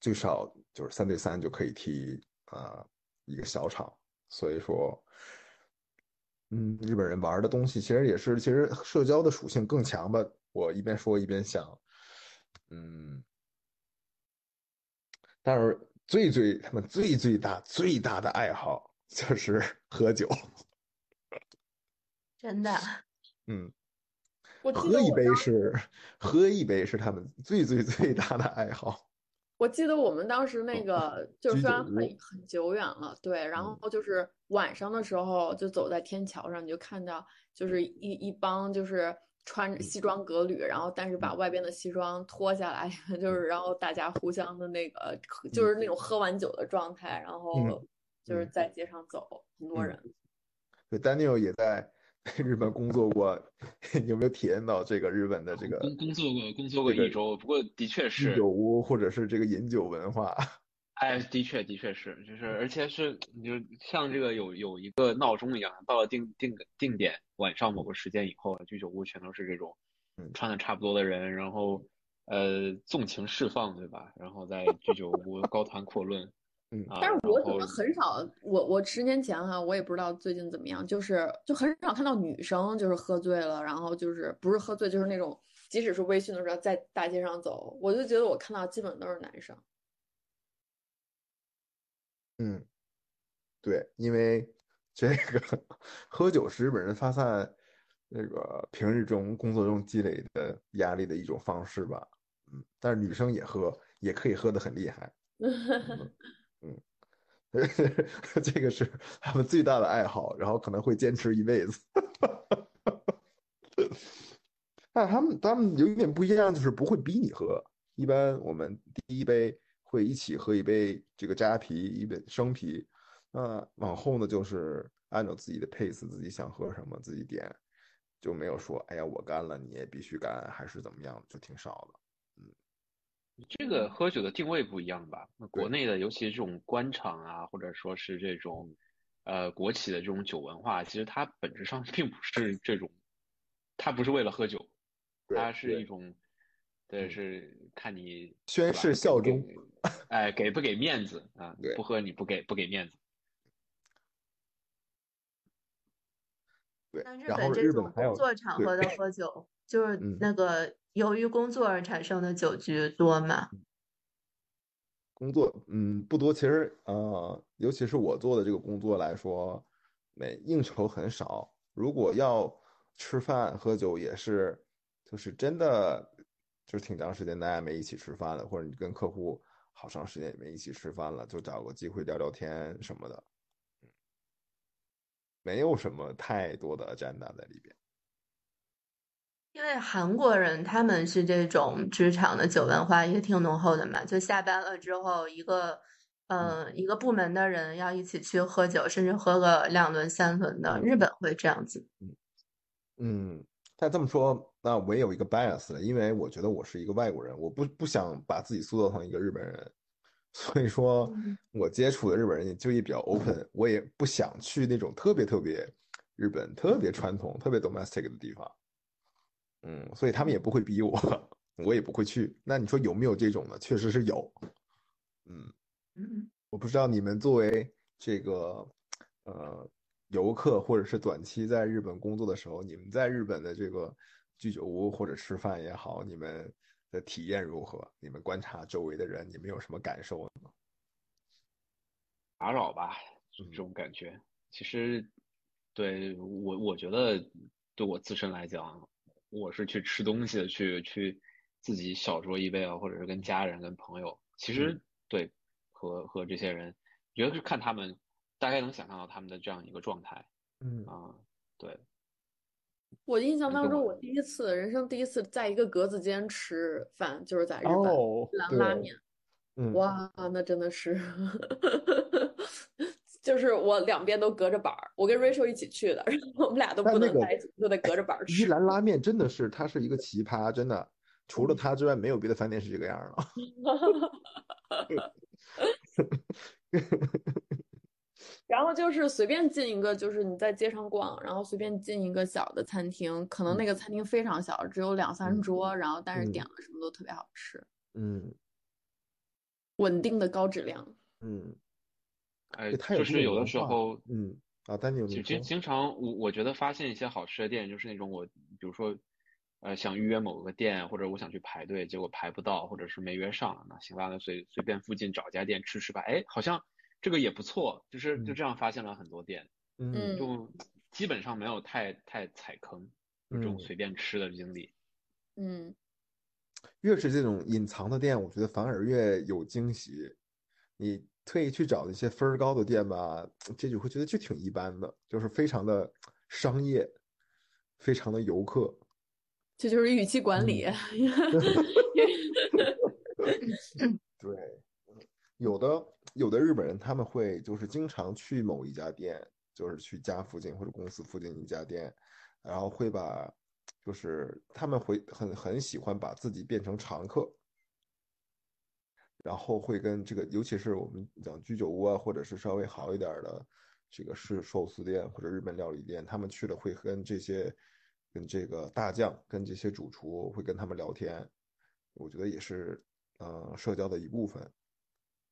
最少就是三对三就可以踢啊一个小场，所以说，嗯，日本人玩的东西其实也是，其实社交的属性更强吧。我一边说一边想，嗯，但是最最他们最最大最大的爱好就是喝酒，真的，嗯，我喝一杯是喝一杯是他们最最最大的爱好。我记得我们当时那个就是虽然很很久远了，对，然嗯。后就是晚上的时候就走在天桥上，你就看到就是一一帮就是穿着西装革履，然后但是把外边的西装脱下来，[laughs] 就是然后大家互相的那个就是。那种喝完酒的状态，然后就是嗯。在街上走，很多嗯人。对，Daniel 也在 [laughs] 日本工作过，[laughs] 有没有体验到这个日本的这个工工作过工作过一周，不过的确居是酒屋或者是这个饮酒文化？[laughs] 哎，的确，的确是，就是，而且是，你就像这个有有一个闹钟一样，到了定定定点，晚上某个时间以后，居酒屋全都是这种嗯穿的差不多的人，然后呃纵情释放，对吧？然后在居酒屋高谈阔论，但是我怎么很少，我我十年前哈，我也不知道最近怎么样，就是就很少看到女生就是喝醉了，然后就是不是喝醉，就是那种即使是微醺的时候在大街上走，我就觉得我看到基本都是男生。嗯，对，因为这个喝酒是日本人发散那个平日中工作中积累的压力的一种方式吧。嗯，但是女生也喝，也可以喝的很厉害。[laughs] 嗯嗯，这个是他们最大的爱好，然后可能会坚持一辈子。但他们他们有一点不一样，就是不会逼你喝。一般我们第一杯会一起喝一杯这个扎啤，一杯生啤。那往后呢，就是按照自己的 pace，自己想喝什么自己点，就没有说哎呀我干了你也必须干，还是怎么样，就挺少的。这个喝酒的定位不一样吧？那国内的，尤其是这种官场啊，或者说是这种呃国企的这种酒文化，其实它本质上 [laughs] 并不是这种，它不是为了喝酒，对它是一种，对，嗯是看你宣誓效忠哎，给不给面子啊？[laughs] 不喝你不给不给面子。对然后本这种日本还有工作场合的喝酒，就是嗯那个由于工作而产生的酒局多吗？工作，嗯，不多。其实，呃，尤其是我做的这个工作来说，没应酬很少。如果要吃饭喝酒，也是，就是真的，就是挺长时间大家没一起吃饭了，或者你跟客户好长时间也没一起吃饭了，就找个机会聊聊天什么的。没有什么太多的 agenda 在里边。因为韩国人他们是这种职场的酒文化也挺浓厚的嘛，就下班了之后，一个呃一个部门的人要一起去喝酒，甚至喝个两轮三轮的，日本会这样子。嗯，但这么说，那我也有一个 bias 了，因为我觉得我是一个外国人，我不不想把自己塑造成一个日本人，[laughs] 所以说嗯我接触的日本人也就也比较 open，我也不想去那种特别特别日本、特别传统、特别 domestic 的地方。嗯，所以他们也不会逼我，[laughs] 我也不会去。那你说有没有这种的？确实是有。嗯。嗯，我不知道你们作为这个呃游客或者是短期在日本工作的时候，你们在日本的这个居酒屋或者吃饭也好，你们的体验如何？你们观察周围的人，你们有什么感受呢？打扰吧，就嗯这种感觉。其实，对我我觉得对我自身来讲，我是去吃东西的，去去自己小酌一杯啊，或者是跟家人、跟朋友。其实对和和这些人，觉得是看他们，大概能想象到他们的这样一个状态嗯啊。对，我印象当中，我我第一次人生第一次在一个格子间吃饭，就是在日本哦，吃对拉面。嗯，哇，那真的是，[laughs] 就是我两边都隔着板儿，我跟 Rachel 一起去的，然后我们俩都不能在一起，就得隔着板儿伊吃。兰拉面真的是，它是一个奇葩，真的，除了它之外，没有别的饭店是这个样了。[laughs] 然后就是随便进一个，就是你在街上逛，然后随便进一个小的餐厅，可能那个餐厅非常小，只有两三嗯桌，然后但是嗯点了什么都特别好吃，嗯稳定的高质量。嗯，哎，它就是有的时候，嗯啊，丹尼有就，经经常我我觉得发现一些好吃的店，就是那种我比如说，呃，想预约某个店，或者我想去排队，结果排不到，或者是没约上，那行吧，那随随便附近找家店吃吃吧，哎，好像这个也不错，就是就嗯。这样发现了很多店，嗯。嗯。就基本上没有太太踩坑，就这种嗯。随便吃的经历。嗯，越是这种隐藏的店，我觉得反而越有惊喜。你特意去找那些分儿高的店吧，这就会觉得就挺一般的，就是非常的商业，非常的游客。这就是语气管理。[laughs] 对，有的有的日本人他们会就是经常去某一家店，就是去家附近或者公司附近一家店，然后会把就是他们会很很喜欢把自己变成常客，然后会跟这个尤其是我们讲居酒屋啊，或者是稍微好一点的这个是寿司店或者日本料理店，他们去了会跟这些跟这个大将跟这些主厨会跟他们聊天，我觉得也是呃社交的一部分。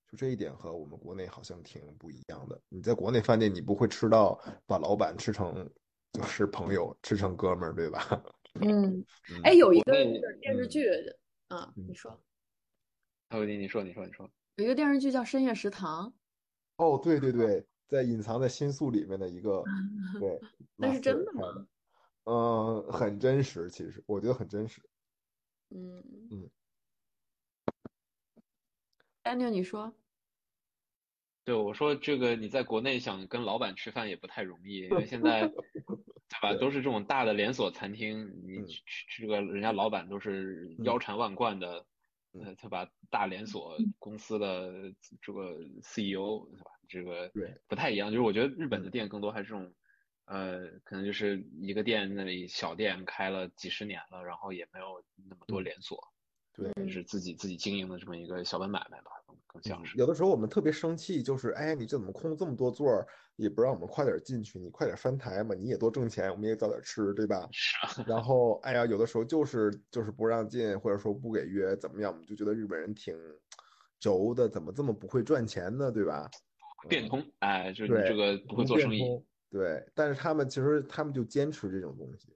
就这一点和我们国内好像挺不一样的。你在国内饭店，你不会吃到把老板吃成就是朋友，吃成哥们儿，对吧？[laughs] 嗯，嗯哎，有一个电视嗯剧啊，嗯你说你说，你说，你说。有一个电视剧叫《深夜食堂》，哦，对对对，在隐藏在新宿里面的一个，[laughs] 对，那是真的吗？嗯，很真实，其实我觉得很真实。嗯嗯，Daniel，你说，对，我说这个你在国内想跟老板吃饭也不太容易，因为现在，[laughs] 对吧，都是这种大的连锁餐厅，你嗯。去去这个人家老板都是嗯。腰缠万贯的，嗯呃，他把？大连锁公司的这个 CEO，是吧？这个对不太一样，就是我觉得日本的嗯店更多还是这种，呃，可能就是一个店那里小店开了几十年了，然后也没有那么多嗯连锁，对，嗯是自己自己经营的这么一个小本买卖吧，更更像是。嗯有的时候我们特别生气，就是哎，你这怎么空这么多座儿，也不让我们快点进去，你快点翻台嘛，你也多挣钱，我们也早点吃，对吧？是啊，然后，哎呀，有的时候就是就是不让进，或者说不给约，怎么样，我们就觉得日本人挺轴的，怎么这么不会赚钱呢，对吧？嗯变通，哎，就是这个不会做生意，对，但是他们其实他们就坚持这种东西，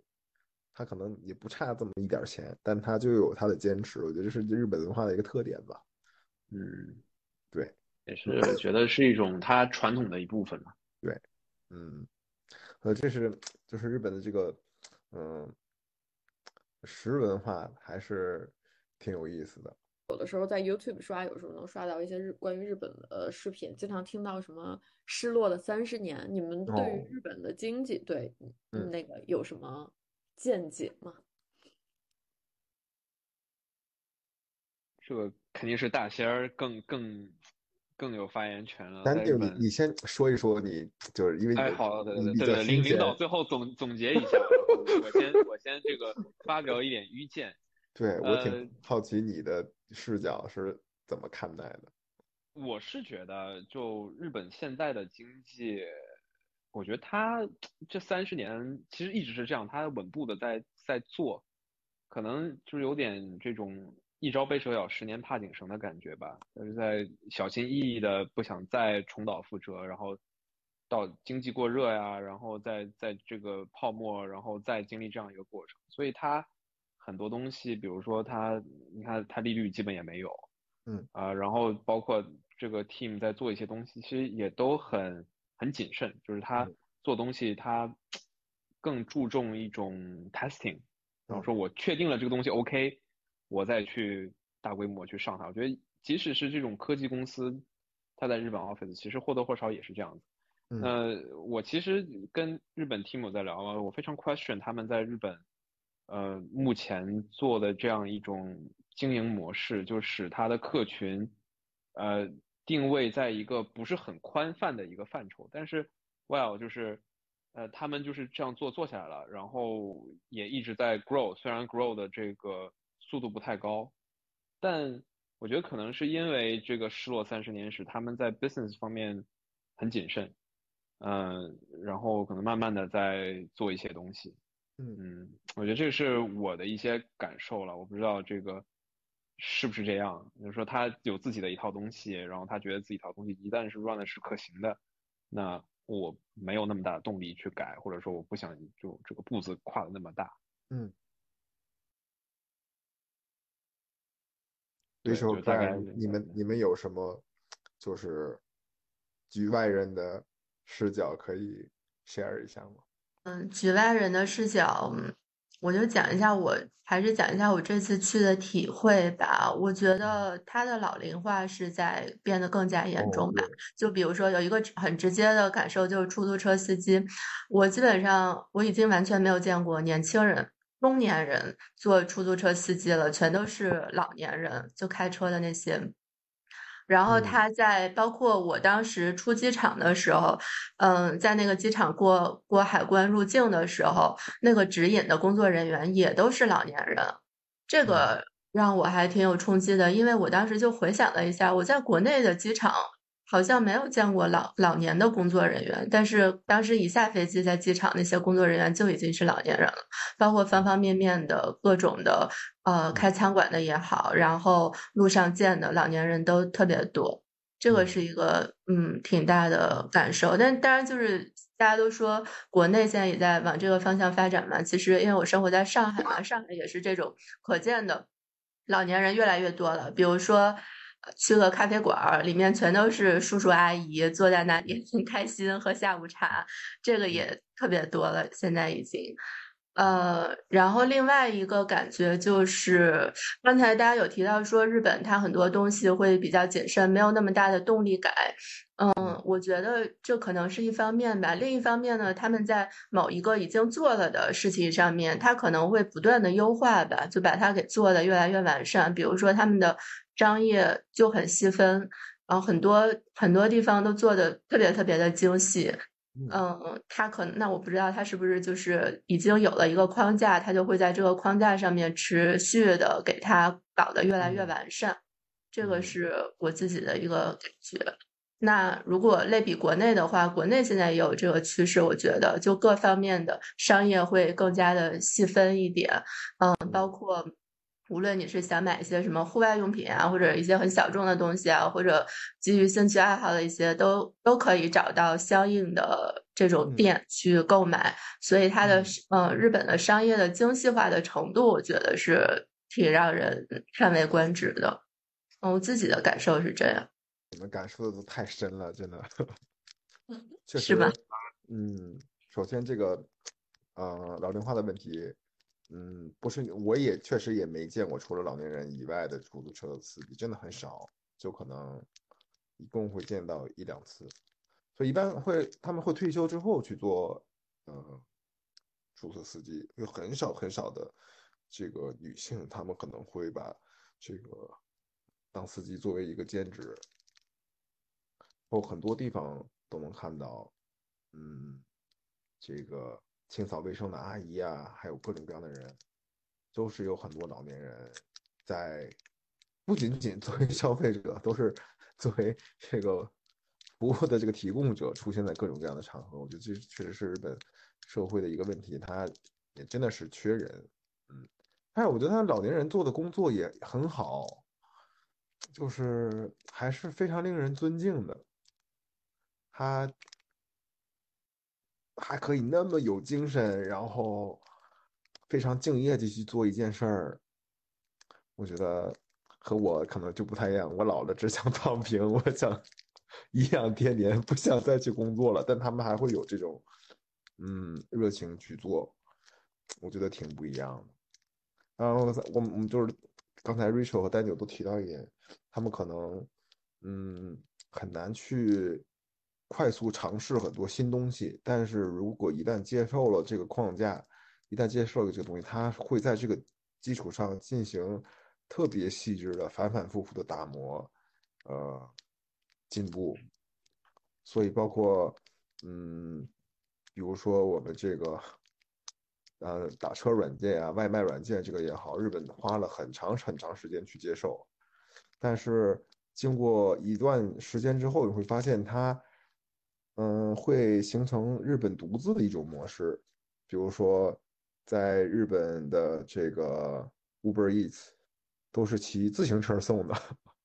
他可能也不差这么一点钱，但他就有他的坚持，我觉得这是日本文化的一个特点吧。嗯，对，也是觉得是一种他传统的一部分嘛。嗯，呃，这是就是日本的这个，嗯，食文化还是挺有意思的。有的时候在 YouTube 刷，有时候能刷到一些日关于日本的呃视频，经常听到什么失落的三十年。你们对于哦日本的经济，对嗯那个有什么见解吗？这个肯定是大仙儿更更更有发言权了，丹弟，你。你先说一说你，就是因为哎，你好，对对对领领导最后总总结一下，我先我先这个发表一点愚见。[laughs] 对，我呃挺好奇你的视角是怎么看待的。我是觉得，就日本现在的经济，我觉得他这三十年其实一直是这样，他稳步的在在做，可能就是有点这种一朝被蛇咬，十年怕井绳的感觉吧，就是在小心翼翼的不想再重蹈覆辙，然后到经济过热呀，然后再在这个泡沫，然后再经历这样一个过程，所以他很多东西，比如说他，你看他利率基本也没有。嗯啊、然后包括这个 team 在做一些东西，其实也都很很谨慎，就是他嗯做东西他更注重一种 testing，然后嗯说我确定了这个东西 OK，我再去大规模去上它。我觉得即使是这种科技公司，它在日本 office 其实或多或少也是这样子。嗯那我其实跟日本 team 有在聊啊，我非常 question 他们在日本，呃，目前做的这样一种经营模式，就使他的客群呃定位在一个不是很宽泛的一个范畴，但是 well 就是呃他们就是这样做做下来了，然后也一直在 grow，虽然 grow 的这个速度不太高，但我觉得可能是因为这个失落三十年使他们在 business 方面很谨慎，嗯，然后可能慢慢的在做一些东西。嗯，我觉得这是我的一些感受了，我不知道这个是不是这样。就是说他有自己的一套东西，然后他觉得自己一套东西一旦是 run 的是可行的，那我没有那么大的动力去改，或者说我不想就这个步子跨的那么大。嗯，对，所以说大概你们你们有什么就是局外人的视角可以 share 一下吗？嗯，局外人的视角，我就讲一下我，还是讲一下我这次去的体会吧。我觉得它的老龄化是在变得更加严哦重吧。就比如说有一个很直接的感受，就是出租车司机，我基本上我已经完全没有见过年轻人、中年人做出租车司机了，全都是老年人，就开车的那些。然后嗯。他在包括我当时出机场的时候，嗯，在那个机场过过海关入境的时候，那个指引的工作人员也都是老年人，这个让我还挺有冲击的，因为我当时就回想了一下，我在国内的机场好像没有见过老老年的工作人员，但是当时一下飞机，在机场那些工作人员就已经是老年人了，包括方方面面的各种的。呃，开餐馆的也好，然后路上见的老年人都特别多，这个是一个嗯挺大的感受。但当然就是大家都说国内现在也在往这个方向发展嘛。其实因为我生活在上海嘛，上海也是这种可见的老年人越来越多了。比如说去了咖啡馆儿，里面全都是叔叔阿姨坐在那里很开心喝下午茶，这个也特别多了，现在已经。呃，然后另外一个感觉就是，刚才大家有提到说日本它很多东西会比较谨慎，没有那么大的动力感。嗯，我觉得这可能是一方面吧。另一方面呢，他们在某一个已经做了的事情上面，他可能会不断的优化吧，就把它给做的越来越完善。比如说他们的商业就很细分，然后很多很多地方都做的特别特别的精细。嗯，他可能那我不知道他是不是就是已经有了一个框架，他就会在这个框架上面持续的给它搞得越来越完善，这个是我自己的一个感觉。那如果类比国内的话，国内现在也有这个趋势，我觉得就各方面的商业会更加的细分一点，嗯，包括。无论你是想买一些什么户外用品啊，或者一些很小众的东西啊，或者基于兴趣爱好的一些，都都可以找到相应的这种店去购买。所以它的呃日本的商业的精细化的程度，我觉得是挺让人叹为观止的。嗯，我自己的感受是这样。你们感受的都太深了，真的。[laughs] 确是吧？嗯，首先这个呃老龄化的问题。嗯，不是，我也确实也没见过除了老年人以外的出租车司机，真的很少，就可能一共会见到一两次，所以一般会他们会退休之后去做嗯出租车司机，有很少很少的这个女性，她们可能会把这个当司机作为一个兼职，或很多地方都能看到，嗯，这个。清扫卫生的阿姨啊，还有各种各样的人，都是有很多老年人在，不仅仅作为消费者，都是作为这个服务的这个提供者，出现在各种各样的场合。我觉得这确实是日本社会的一个问题，他也真的是缺人。嗯，但是我觉得他老年人做的工作也很好，就是还是非常令人尊敬的。他。还可以那么有精神，然后非常敬业地去做一件事儿，我觉得和我可能就不太一样。我老了只想 [laughs] 躺平，我想 [laughs] 颐养天年，不想再去工作了。但他们还会有这种嗯热情去做，我觉得挺不一样的。然后我们我们就是刚才 Rachel 和 Daniel 都提到一点，他们可能嗯很难去。快速尝试很多新东西，但是如果一旦接受了这个框架，一旦接受了这个东西，它会在这个基础上进行特别细致的、反反复复的打磨，呃进步。所以包括嗯，比如说我们这个呃打车软件啊、外卖软件这个也好，日本花了很长很长时间去接受，但是经过一段时间之后，你会发现它嗯会形成日本独自的一种模式，比如说在日本的这个 Uber Eats 都是骑自行车送的，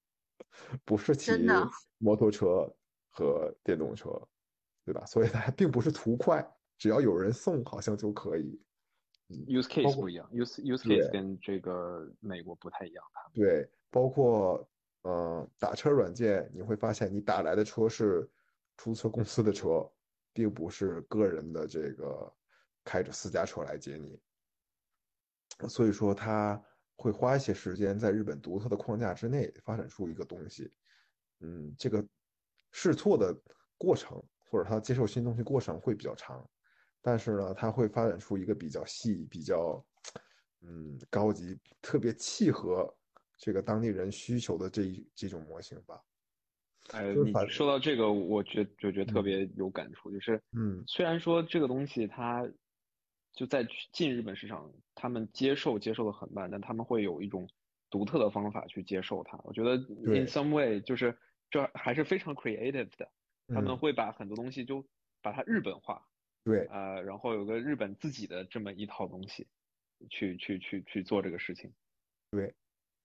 [laughs] 不是骑摩托车和电动车，对吧？所以它并不是图快，只要有人送，好像就可以。use case 不一样，use use case 跟这个美国不太一样，他们对，包括呃打车软件，你会发现你打来的车是出租车公司的车，并不是个人的这个开着私家车来接你。所以说，他会花一些时间在日本独特的框架之内发展出一个东西。嗯，这个试错的过程或者他接受新东西过程会比较长，但是呢，它会发展出一个比较细、比较嗯高级、特别契合这个当地人需求的这一这种模型吧。呃，你说到这个，我觉就觉得特嗯别有感触，就是嗯。虽然说这个东西它就在进日本市场，他们接受接受的很慢，但他们会有一种独特的方法去接受它。我觉得 in some way 就是这还是非常 creative 的，他们嗯，会把很多东西就把它日本化，对，呃，然后有个日本自己的这么一套东西，去去去去做这个事情。对。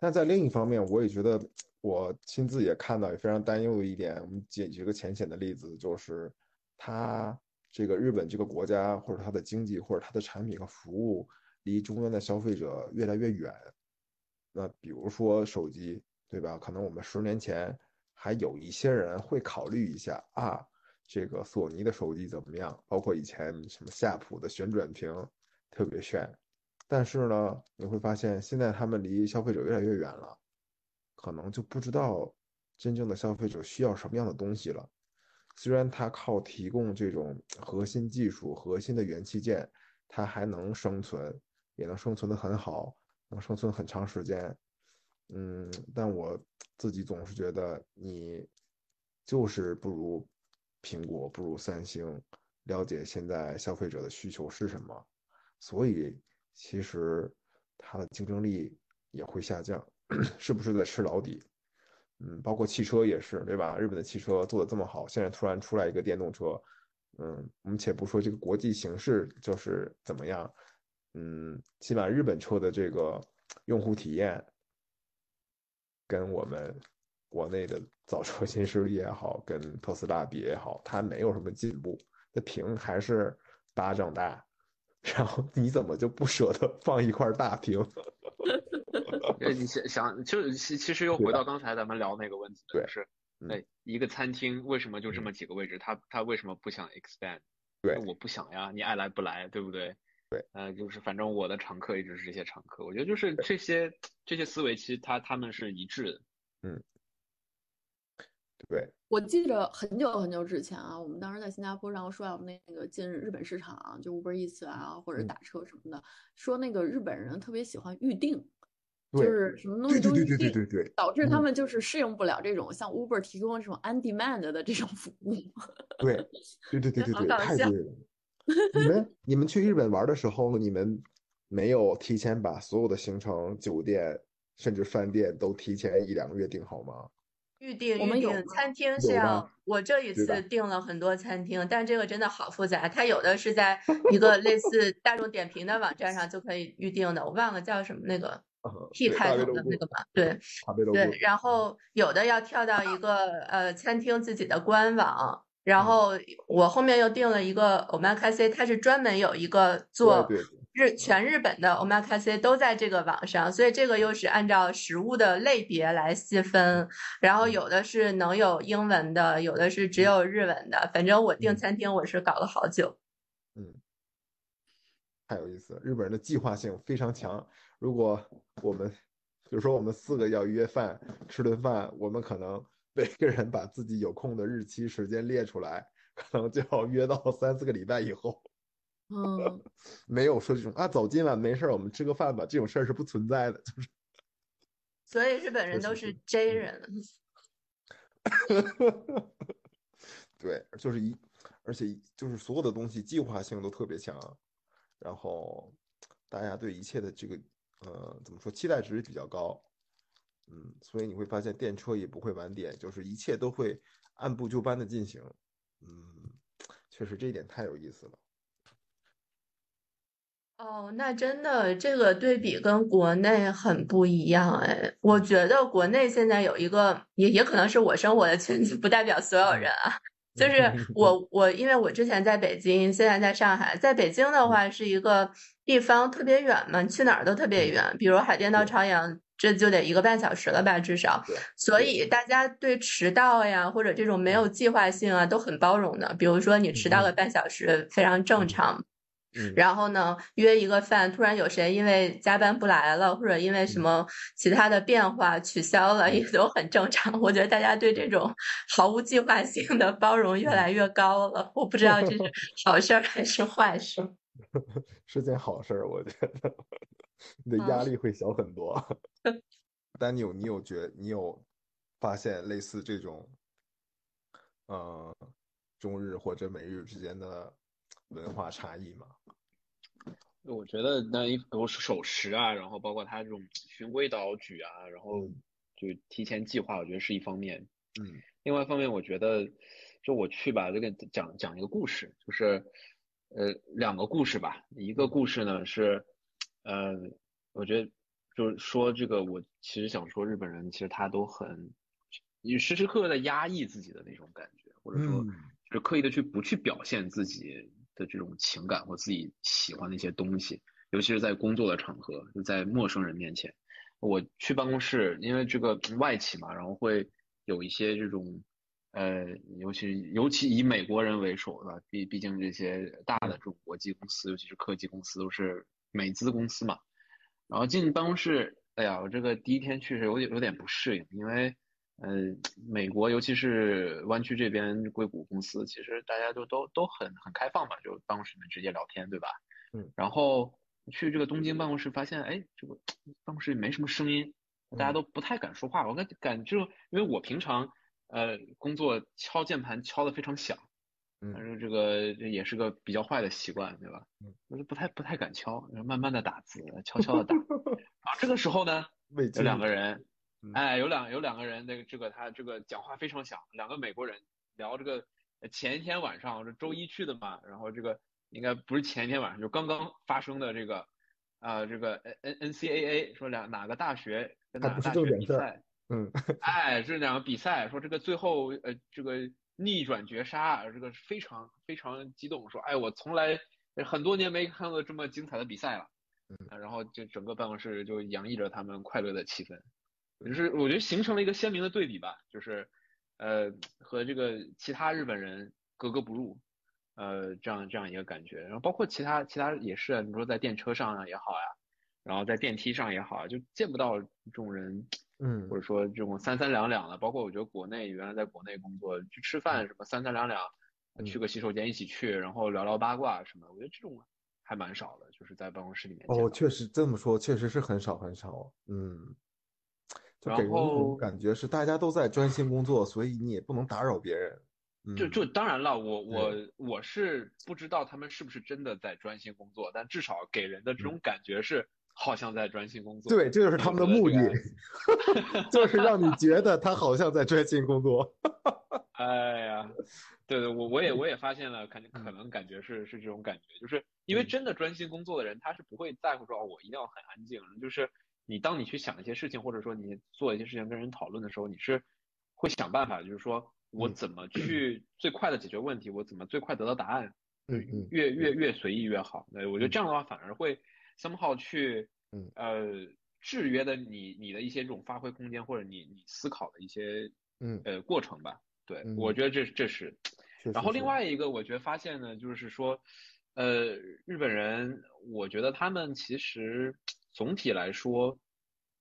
但在另一方面，我也觉得我亲自也看到，也非常担忧的一点。我们举举个浅显的例子，就是它这个日本这个国家，或者它的经济，或者它的产品和服务，离终端的消费者越来越远。那比如说手机，对吧？可能我们十年前还有一些人会考虑一下啊，这个索尼的手机怎么样？包括以前什么夏普的旋转屏特别炫。但是呢，你会发现现在他们离消费者越来越远了，可能就不知道真正的消费者需要什么样的东西了。虽然它靠提供这种核心技术、核心的元器件，它还能生存，也能生存的很好，能生存很长时间。嗯，但我自己总是觉得你就是不如苹果，不如三星了解现在消费者的需求是什么，所以其实它的竞争力也会下降，[clears throat] 是不是在吃老底？嗯，包括汽车也是，对吧？日本的汽车做的这么好，现在突然出来一个电动车，嗯，我们且不说这个国际形势就是怎么样，嗯，起码日本车的这个用户体验跟我们国内的造车新势力也好，跟特斯拉比也好，它没有什么进步，那屏还是巴掌大，[laughs] 然后你怎么就不舍得放一块大屏？[laughs] 呃，[laughs] 你想想，就其其实又回到刚才咱们聊那个问题就是，嗯哎，一个餐厅为什么就这嗯么几个位置？他他为什么不想 expand？对我不想呀，你爱来不来，对不对？对，呃，就是反正我的常客一直是这些常客，我觉得就是这些这些思维，其实他他们是一致的。嗯对，我记着很久很久之前啊，我们当时在新加坡，然后说要那个进日本市场啊，就 Uber Eats 啊，或者嗯打车什么的，说那个日本人特别喜欢预定，就是什么东西对对对对对对对，导致他嗯们就是适应不了这种像 Uber 提供这种 on demand 的这种服务。对对对对对对，太对了。你们 [laughs] 你们去日本玩的时候，你们没有提前把所有的行程、酒店甚至饭店都提前一两个月订好吗？预定我预定，们有餐厅是要我这一次订了很多餐厅，但这个真的好复杂。它有的是在 [laughs] 一个类似大众点评的网站上就可以预定的，我忘了叫什么那个啊 P 对开头的那个嘛？对对，然后有的要跳到一个呃餐厅自己的官网，然嗯后我后面又订了一个 omakase，它是专门有一个做日全日本的 omakase 都在这个网上，所以这个又是按照食物的类别来细分，然后嗯有的是能有英文的，有的是只有日文的，反正我订嗯餐厅我是搞了好久。嗯，太有意思了。日本人的计划性非常强。如果我们，比如说我们四个要约饭吃顿饭，我们可能 [laughs] 每个人把自己有空的日期时间列出来，可能就要约到 [laughs] 三四个礼拜以后。嗯，[laughs] 没有说这种啊，走今晚没事儿，我们吃个饭吧，这种事儿是不存在的。就是所以日本人都是 J 嗯人，对，就是一，而且就是所有的东西计划性都特别强，然后大家对一切的这个呃怎么说期待值比较高，嗯，所以你会发现电车也不会晚点，就是一切都会按部就班的进行，嗯，确实这一点太有意思了。哦，那真的这个对比跟国内很不一样哎。我觉得国内现在有一个，也也可能是我生活的圈子，不代表所有人啊。就是 [laughs] 我我，因为我之前在北京，现在在上海。在北京的话，是一个地方特别远嘛，去哪儿都特别远。比如海淀到朝阳，这就得一个半小时了吧，至少。所以大家对迟到呀，或者这种没有计划性啊，都很包容的。比如说你迟到个半小时，非常正常。然后呢，约一个饭，突然有谁因为加班不来了，或者因为什么其他的变化取消了，也都很正常。我觉得大家对这种毫无计划性的包容越来越高了。我不知道这是 [laughs] 好事儿还是坏事。[laughs] 是件好事儿，我觉得你的压力会小很多。[laughs] 丹尼，你有觉你有发现类似这种，呃，中日或者美日之间的？文化差异嘛，我觉得那一都是守时啊，然后包括他这种循规蹈矩啊，然后就提前计划，我觉得是一方面。嗯，另外一方面，我觉得就我去吧，就给讲讲一个故事，就是呃两个故事吧。一个故事呢是，呃，我觉得就是说这个，我其实想说日本人其实他都很，你时时刻刻在压抑自己的那种感觉，或者说就刻意的去不去表现自己。的这种情感或自己喜欢的一些东西，尤其是在工作的场合，就在陌生人面前，我去办公室，因为这个外企嘛，然后会有一些这种，呃，尤其尤其以美国人为首的，毕毕竟这些大的这种国际公司，尤其是科技公司都是美资公司嘛，然后进办公室，哎呀，我这个第一天去是有点有点不适应，因为。嗯，美国尤其是湾区这边硅谷公司，其实大家都都都很很开放嘛，就办公室里面直接聊天，对吧？嗯。然后去这个东京办公室，发现哎，这个办公室里没什么声音，大家都不太敢说话。我感感就因为我平常呃工作敲键盘敲的非常响，嗯，反正这个这也是个比较坏的习惯，对吧？嗯。我就不太不太敢敲，慢慢的打字，悄悄的打。[laughs] 啊，这个时候呢，有两个人。哎，有两有两个人，那个这个他这个讲话非常响，两个美国人聊这个前一天晚上，这周一去的嘛，然后这个应该不是前一天晚上，就刚刚发生的这个啊，这个 N N N C A A 说两哪个大学跟哪个大学比赛，嗯，哎，这两个比赛说这个最后呃这个逆转绝杀，这个非常非常激动，说哎我从来很多年没看过这么精彩的比赛了，嗯，然后就整个办公室就洋溢着他们快乐的气氛。就是我觉得形成了一个鲜明的对比吧，就是呃和这个其他日本人格格不入，呃这样这样一个感觉，然后包括其他其他也是，你说在电车上也好呀，然后在电梯上也好，就见不到这种人，嗯，或者说这种三三两两的，包括我觉得国内原来在国内工作去吃饭什么三三两两，去个洗手间一起去，然后聊聊八卦什么，我觉得这种还蛮少的，就是在办公室里面。哦，确实这么说，确实是很少很少，嗯。就给人一种感觉是大家都在专心工作，所以你也不能打扰别人。就就当然了，我我我是不知道他们是不是真的在专心工作，但至少给人的这种感觉是好像在专心工作。对，这就是他们的目的，[laughs] 就是让你觉得他好像在专心工作。[laughs] 哎呀，对对，我我也我也发现了，肯定 [laughs] 可能感觉是是这种感觉，就是因为真的专心工作的人，他是不会在乎说，我一定要很安静，就是。你当你去想一些事情，或者说你做一些事情跟人讨论的时候，你是会想办法，就是说我怎么去 [clears throat] 最快的解决问题，我怎么最快得到答案，嗯嗯，越越越随意越好。对，我觉得这样的话反而会 somehow 去，呃，制约的你你的一些这种发挥空间，或者你你思考的一些，嗯呃过程吧。对，我觉得这这是。然后另外一个，我觉得发现呢，就是说，呃，日本人，我觉得他们其实。总体来说，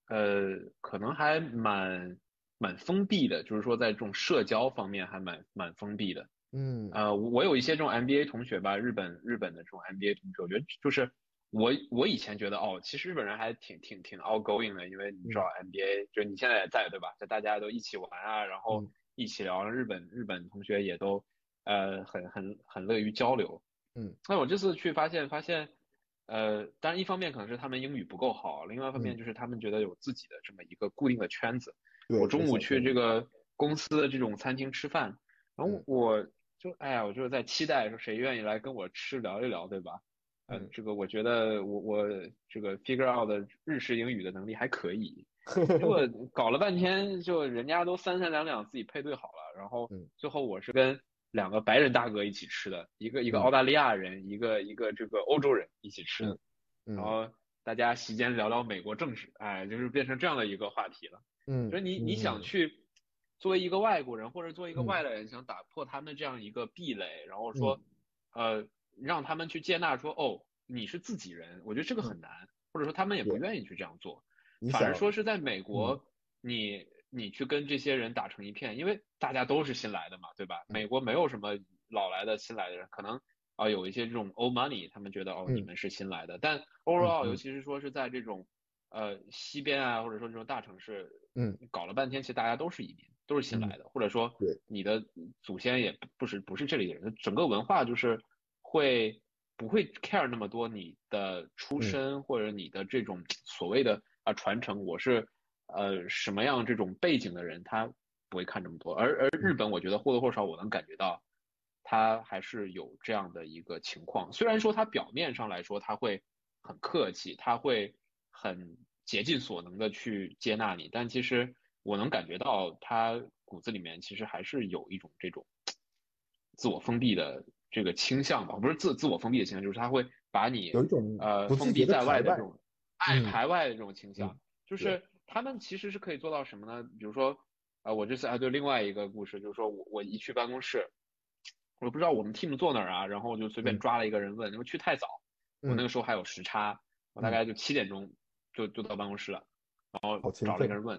呃，可能还蛮蛮封闭的，就是说在这种社交方面还蛮蛮封闭的。嗯，呃，我有一些这种 MBA 同学吧，日本日本的这种 MBA 同学，我觉得就是我我以前觉得哦，其实日本人还挺挺挺 outgoing 的，因为你知道 MBA 就是你现在也在对吧？就大家都一起玩啊，然后一起聊，日本日本同学也都呃很很很乐于交流。嗯，那我这次去发现发现，呃，当然一方面可能是他们英语不够好，另外一方面就是他们觉得有自己的这么一个固定的圈子。对我中午去这个个公司的这种餐厅吃饭，然后嗯。我就哎呀，我就是在期待说谁愿意来跟我吃聊一聊，对吧？呃嗯，这个我觉得我我这个 figure out 的日式英语的能力还可以，[laughs] 结果搞了半天，就人家都三三两两自己配对好了，然后嗯。最后我是跟两个白人大哥一起吃的，一个一个嗯。澳大利亚人，一个一个这个欧洲人一起吃的，嗯然后大家席间聊聊美国政治，哎，就是变成这样的一个话题了。嗯，就是你你想嗯。去作为一个外国人或者作为一个嗯。外来人，想打破他们这样一个壁垒，然后说，呃，让他们去接纳说，哦，你是自己人，我觉得这个很难，或者说他们也不愿意去这样做，你。反而说是在美国，你你去跟这些人打成一片，因为大家都是新来的嘛，对吧？嗯。美国没有什么老来的、新来的人，可能啊有一些这种 old money，他们觉得哦嗯。你们是新来的，但 overall，嗯。尤其是说是在这种呃西边啊，或者说这种大城市，嗯，搞了半天，其实大家都是移民，都是新来的，或者说对。你的祖先也不不是不是这里的人，整个文化就是会不会 care 那么多你的出嗯。身或者你的这种所谓的啊传承，我是呃什么样这种背景的人，他不会看这么多，而而日本我觉得或多或少我能感觉到。他还是有这样的一个情况，虽然说他表面上来说他会很客气，他会很竭尽所能的去接纳你，但其实我能感觉到他骨子里面其实还是有一种这种自我封闭的这个倾向吧，不是自自我封闭的倾向，就是他会把你有一种呃封闭在外的这种。爱嗯。排外的这种倾向，嗯。就是他们其实是可以做到什么呢？比如说，呃，我这次还对另外一个故事，就是说我我一去办公室。我不知道我们 team 坐哪儿啊，然后我就随便嗯。抓了一个人问，因为去太早，我那个时候还有时差，我大概就七点钟就就到办公室了，然后找了一个人问，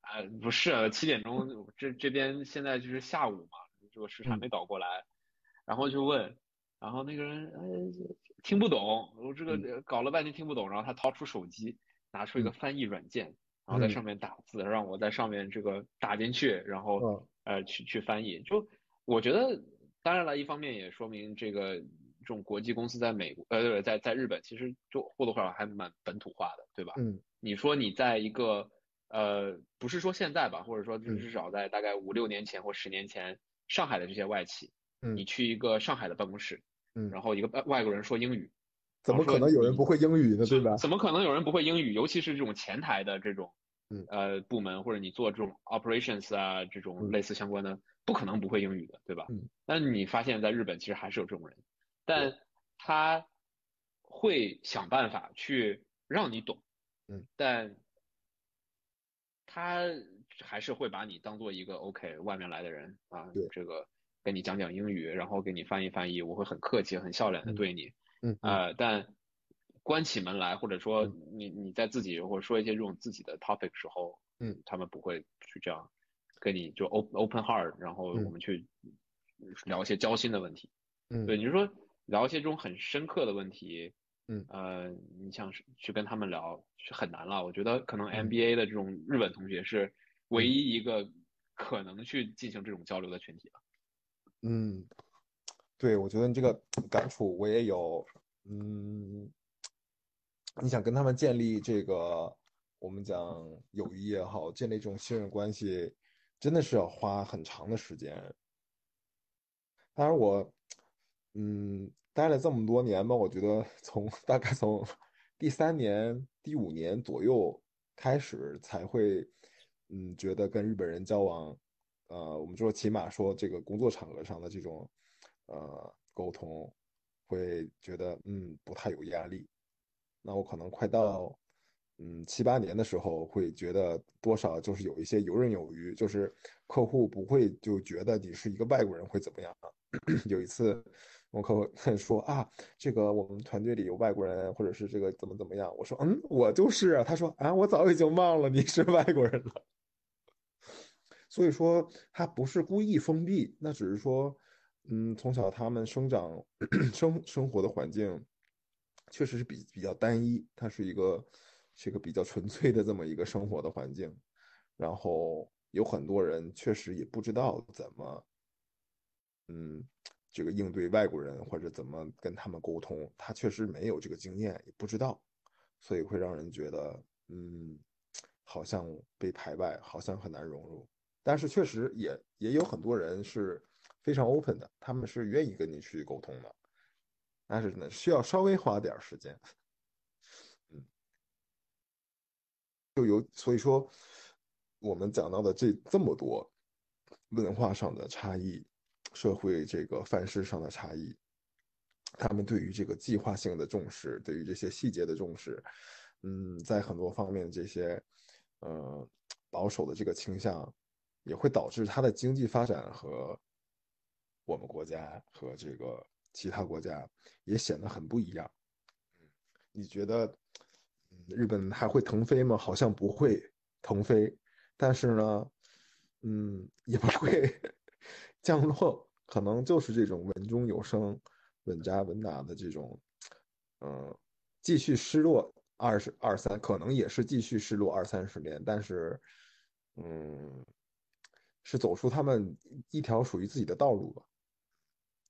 啊、不是七点钟，这这边现在就是下午嘛，这个时差嗯。没倒过来，然后就问，然后那个人哎听不懂，我这嗯。个搞了半天听不懂，然后他掏出手机，拿出一个嗯。翻译软件，然后在嗯。上面打字，让我在上面这个打进去，然后嗯。呃去去翻译，就我觉得。当然了，一方面也说明这个这种国际公司在美国，呃，在在日本其实就或多或少还蛮本土化的，对吧？嗯。你说你在一个呃，不是说现在吧，或者说嗯。至少在大概五六年前或十年前，上海的这些外企，嗯。你去一个上海的办公室，嗯，然后一个外外国人说英语，怎么可能有人不会英语呢？对吧？怎么可能有人不会英语？尤其是这种前台的这种嗯呃部门，或者你做这种 operations 啊这种嗯类似相关的，不可能不会英语的，对吧？嗯。但你发现在日本其实还是有这种人，但他会想办法去让你懂，嗯，但他还是会把你当做一个 OK 外面来的人啊对，这个跟你讲讲英语，然后给你翻译翻译，我会很客气、很笑脸的嗯对你，嗯嗯呃，但关起门来，或者说嗯。你你在自己或者说一些这种自己的 topic 时候，嗯，他们不会去这样跟你就 open open heart，然后嗯。我们去聊一些交心的问题。嗯。对，你就说聊一些这种很深刻的问题，嗯。呃，你想去跟他们聊是很难了。我觉得可能嗯。MBA 的这种日本同学是唯一一个可能去进行这种交流的群体了。嗯，对，我觉得你这个感触我也有。嗯，你想跟他们建立这个，我们讲友谊也好，建立这种信任关系，真的是要花很长的时间。当然我，嗯，待了这么多年吧，我觉得从大概从第三年、第五年左右开始才会，嗯，觉得跟日本人交往，呃，我们就说起码说这个工作场合上的这种，呃，沟通，会觉得嗯不太有压力。那我可能快到，嗯七八年的时候，会觉得多少就是有一些游刃有余，就是客户不会就觉得你是一个外国人会怎么样。有一次，我客户 [laughs] 说啊，这个我们团队里有外国人，或者是这个怎么怎么样，我说嗯，我就是啊。他说啊，我早已经忘了你是外国人了。[laughs] 所以说他不是故意封闭，那只是说，嗯，从小他们生长 [coughs] 生生活的环境确实是比比较单一，它是一个是一个比较纯粹的这么一个生活的环境，然后有很多人确实也不知道怎么，嗯，这个应对外国人或者怎么跟他们沟通，他确实没有这个经验，也不知道，所以会让人觉得，嗯，好像被排外，好像很难融入。但是确实也也有很多人是非常 open 的，他们是愿意跟你去沟通的，但是呢，需要稍微花点时间。嗯，就有所以说，我们讲到的这这么多文化上的差异。社会这个范式上的差异，他们对于这个计划性的重视，对于这些细节的重视，嗯，在很多方面这些，呃，保守的这个倾向，也会导致他的经济发展和我们国家和这个其他国家也显得很不一样。你觉得日本还会腾飞吗？好像不会腾飞，但是呢，嗯，也不会降落。可能就是这种稳中有升、稳扎稳打的这种，嗯，继续失落二十二三，可能也是继续失落二三十年，但是，嗯，是走出他们一条属于自己的道路吧。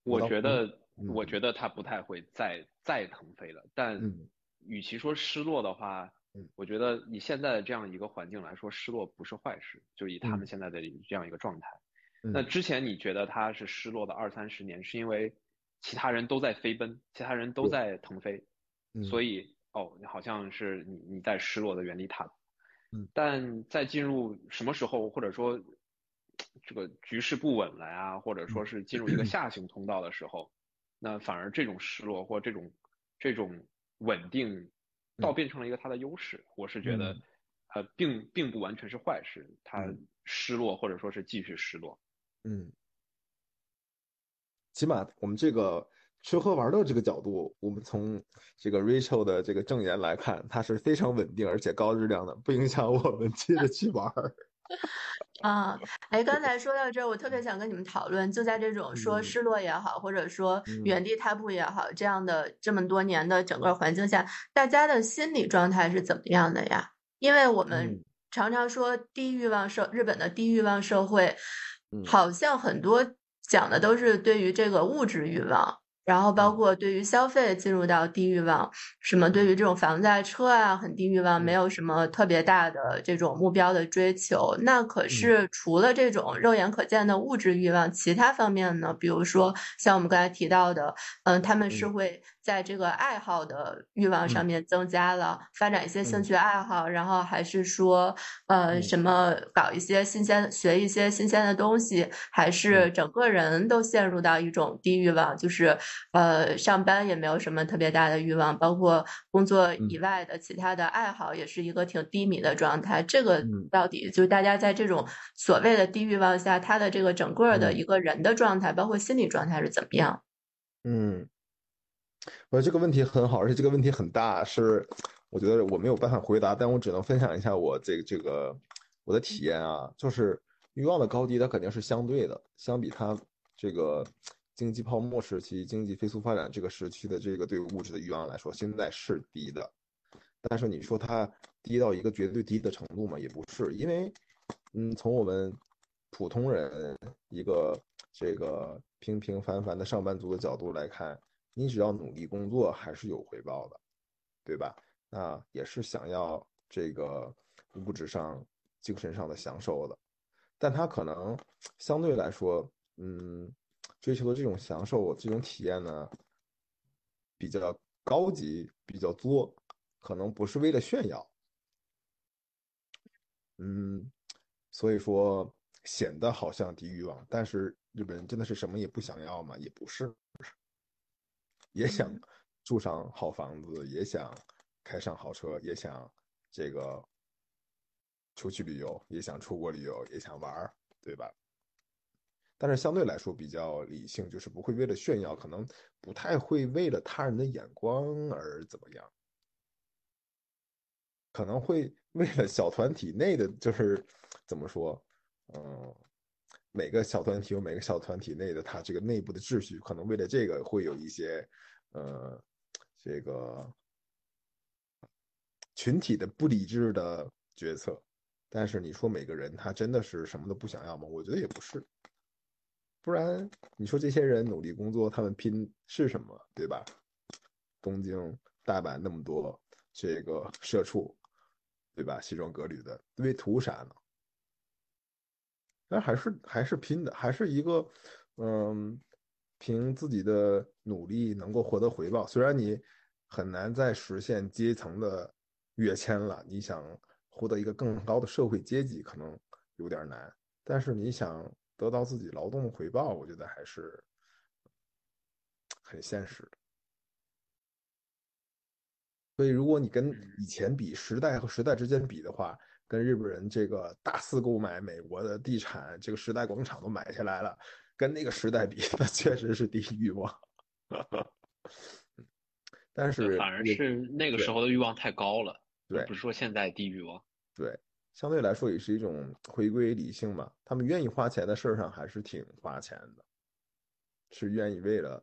我觉得，我觉得他不太会再再腾飞了。但与其说失落的话，我觉得以现在的这样一个环境来说，失落不是坏事。就以他们现在的这样一个状态。那之前你觉得他是失落的二三十年，是因为其他人都在飞奔，其他人都在腾飞，所以哦，好像是你你在失落的原地踏步。嗯，但在进入什么时候，或者说这个局势不稳了呀，或者说是进入一个下行通道的时候，那反而这种失落或这种这种稳定，倒变成了一个它的优势。我是觉得，呃，并并不完全是坏事，它失落或者说是继续失落。嗯，起码我们这个吃喝玩乐这个角度，我们从这个 Rachel 的这个证言来看，它是非常稳定而且高质量的，不影响我们接着去玩。啊，哎，刚才说到这儿，我特别想跟你们讨论，就在这种说失落也好，或者说原地踏步也好，这样的这么多年的整个环境下，大家的心理状态是怎么样的呀？因为我们常常说低欲望社，日本的低欲望社会。好像很多讲的都是对于这个物质欲望。然后包括对于消费进入到低欲望，什么对于这种房子啊、车啊很低欲望，没有什么特别大的这种目标的追求。那可是除了这种肉眼可见的物质欲望，其他方面呢？比如说像我们刚才提到的，嗯，他们是会在这个爱好的欲望上面增加了，发展一些兴趣爱好，然后还是说，呃，什么搞一些新鲜，学一些新鲜的东西，还是整个人都陷入到一种低欲望，就是。呃，上班也没有什么特别大的欲望，包括工作以外的其他的爱好，也是一个挺低迷的状态。这个到底就是大家在这种所谓的低欲望下，他的这个整个的一个人的状态，包括心理状态是怎么样？嗯，我觉得这个问题很好，而且这个问题很大，是我觉得我没有办法回答，但我只能分享一下我这个这个我的体验啊，就是欲望的高低，它肯定是相对的，相比它这个。经济泡沫时期，经济飞速发展这个时期的这个对物质的欲望来说，现在是低的。但是你说它低到一个绝对低的程度嘛，也不是。因为，嗯，从我们普通人一个这个平平凡凡的上班族的角度来看，你只要努力工作，还是有回报的，对吧？那也是想要这个物质上、精神上的享受的。但它可能相对来说，嗯。追求的这种享受，这种体验呢，比较高级，比较作，可能不是为了炫耀，嗯，所以说显得好像低欲望，但是日本人真的是什么也不想要吗？也不是，也想住上好房子，也想开上好车，也想这个出去旅游，也想出国旅游，也想玩，对吧？但是相对来说比较理性，就是不会为了炫耀，可能不太会为了他人的眼光而怎么样，可能会为了小团体内的，就是怎么说，嗯，每个小团体有每个小团体内的他这个内部的秩序，可能为了这个会有一些，呃，这个群体的不理智的决策。但是你说每个人他真的是什么都不想要吗？我觉得也不是。不然你说这些人努力工作，他们拼是什么，对吧？东京、大阪那么多这个社畜，对吧？西装革履的，为图啥呢？但还是还是拼的，还是一个，嗯，凭自己的努力能够获得回报。虽然你很难再实现阶层的跃迁了，你想获得一个更高的社会阶级可能有点难，但是你想得到自己劳动的回报，我觉得还是很现实的。所以，如果你跟以前比，时代和时代之间比的话，跟日本人这个大肆购买美国的地产，这个时代广场都买下来了，跟那个时代比，[laughs] 那确实是低欲望。[laughs] 但是反而是那个时候的欲望太高了，对，不是说现在低欲望。对，相对来说也是一种回归理性嘛。他们愿意花钱的事儿上还是挺花钱的，是愿意为了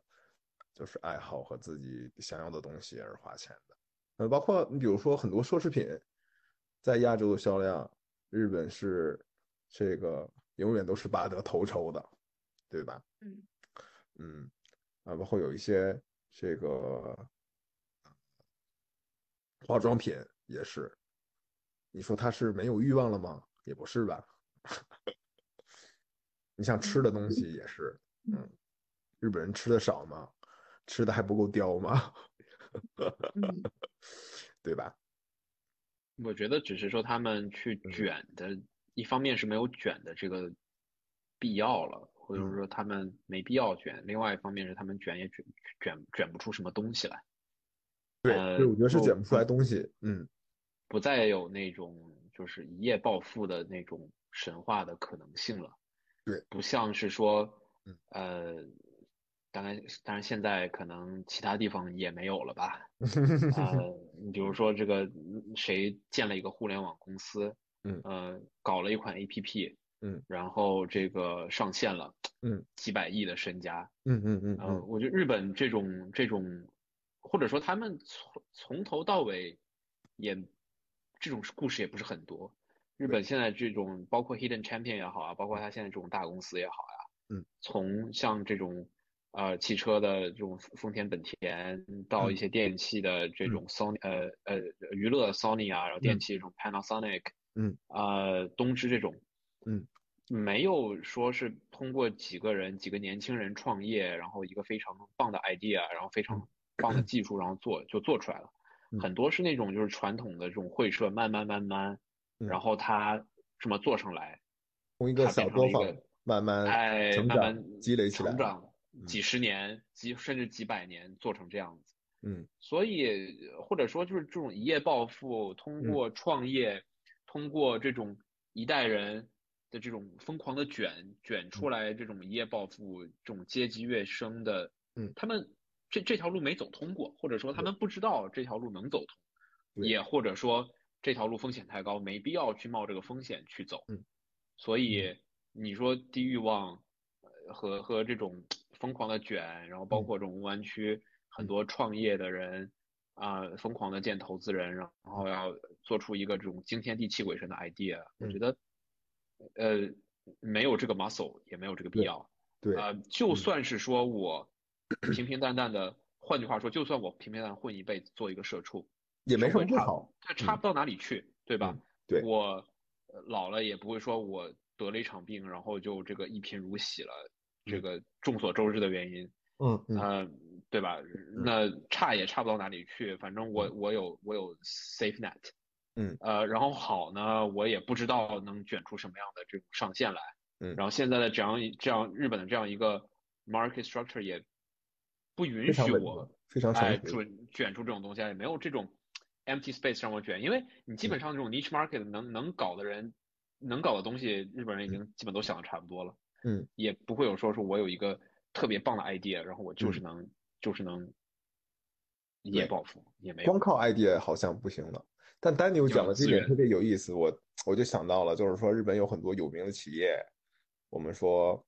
就是爱好和自己想要的东西而花钱的。呃，包括你比如说很多奢侈品，在亚洲的销量，日本是这个永远都是拔得头筹的，对吧？嗯嗯，啊，包括有一些这个化妆品也是，你说他是没有欲望了吗？也不是吧。[laughs] 你像吃的东西也是，嗯，日本人吃的少吗？吃的还不够刁吗？[laughs] 对吧？我觉得只是说他们去卷的，一方面是没有卷的这个必要了，或者说他们没必要卷；另外一方面是他们卷也卷卷卷不出什么东西来。对，我觉得是卷不出来东西。嗯，不再有那种就是一夜暴富的那种神话的可能性了。对，不像是说，呃。当然，当然，现在可能其他地方也没有了吧？[laughs] 呃，你比如说这个谁建了一个互联网公司，嗯，呃，搞了一款 APP，嗯，然后这个上线了，嗯，几百亿的身家，嗯嗯嗯，呃，我觉得日本这种这种，或者说他们从从头到尾也这种故事也不是很多。日本现在这种包括 Hidden Champion 也好啊，包括他现在这种大公司也好呀，嗯，从像这种。呃，汽车的这种丰田、本田，到一些电器的这种 Sony，呃呃，娱乐 Sony 啊，然后电器这种 Panasonic，嗯，呃，东芝这种，嗯，没有说是通过几个人、几个年轻人创业，然后一个非常棒的 idea，然后非常棒的技术，然后做就做出来了。很多是那种就是传统的这种会社，慢慢慢慢，然后他这么做上来，从一个小作坊慢慢哎，慢慢积累起来，成长。几十年、几甚至几百年做成这样子，嗯，所以或者说就是这种一夜暴富，通过创业，通过这种一代人的这种疯狂的卷卷出来，这种一夜暴富、这种阶级跃升的，嗯，他们这这条路没走通过，或者说他们不知道这条路能走通，也或者说这条路风险太高，没必要去冒这个风险去走，嗯，所以你说低欲望和和这种。疯狂的卷，然后包括这种湾区很多创业的人啊，疯狂的见投资人，然后要做出一个这种惊天地泣鬼神的 idea，我觉得呃没有这个 muscle，也没有这个必要。对。啊，就算是说我 [clears throat] 平平淡淡的，换句话说，就算我平平淡淡混一辈子做一个社畜，也没什么不好，它差不到哪里去，对吧？对，我老了也不会说我得了一场病，然后就这个一贫如洗了。这个众所周知的原因，嗯嗯，对吧？那差也差不到哪里去，反正我我有我有 safe net，嗯呃，然后好呢，我也不知道能卷出什么样的这种上限来，嗯，然后现在的这样这样日本的这样一个 market structure 也不允许我非常哎准卷出这种东西，也没有这种 empty space 让我卷，因为你基本上这种 niche market 能能搞的人能搞的东西，日本人已经基本都想的差不多了。嗯，也不会有说说我有一个特别棒的 idea，然后我就是能就是能一夜暴富，也没有。光靠 idea 好像不行了。但丹尼尔讲的这点特别有意思，我我就想到了，就是说日本有很多有名的企业，我们说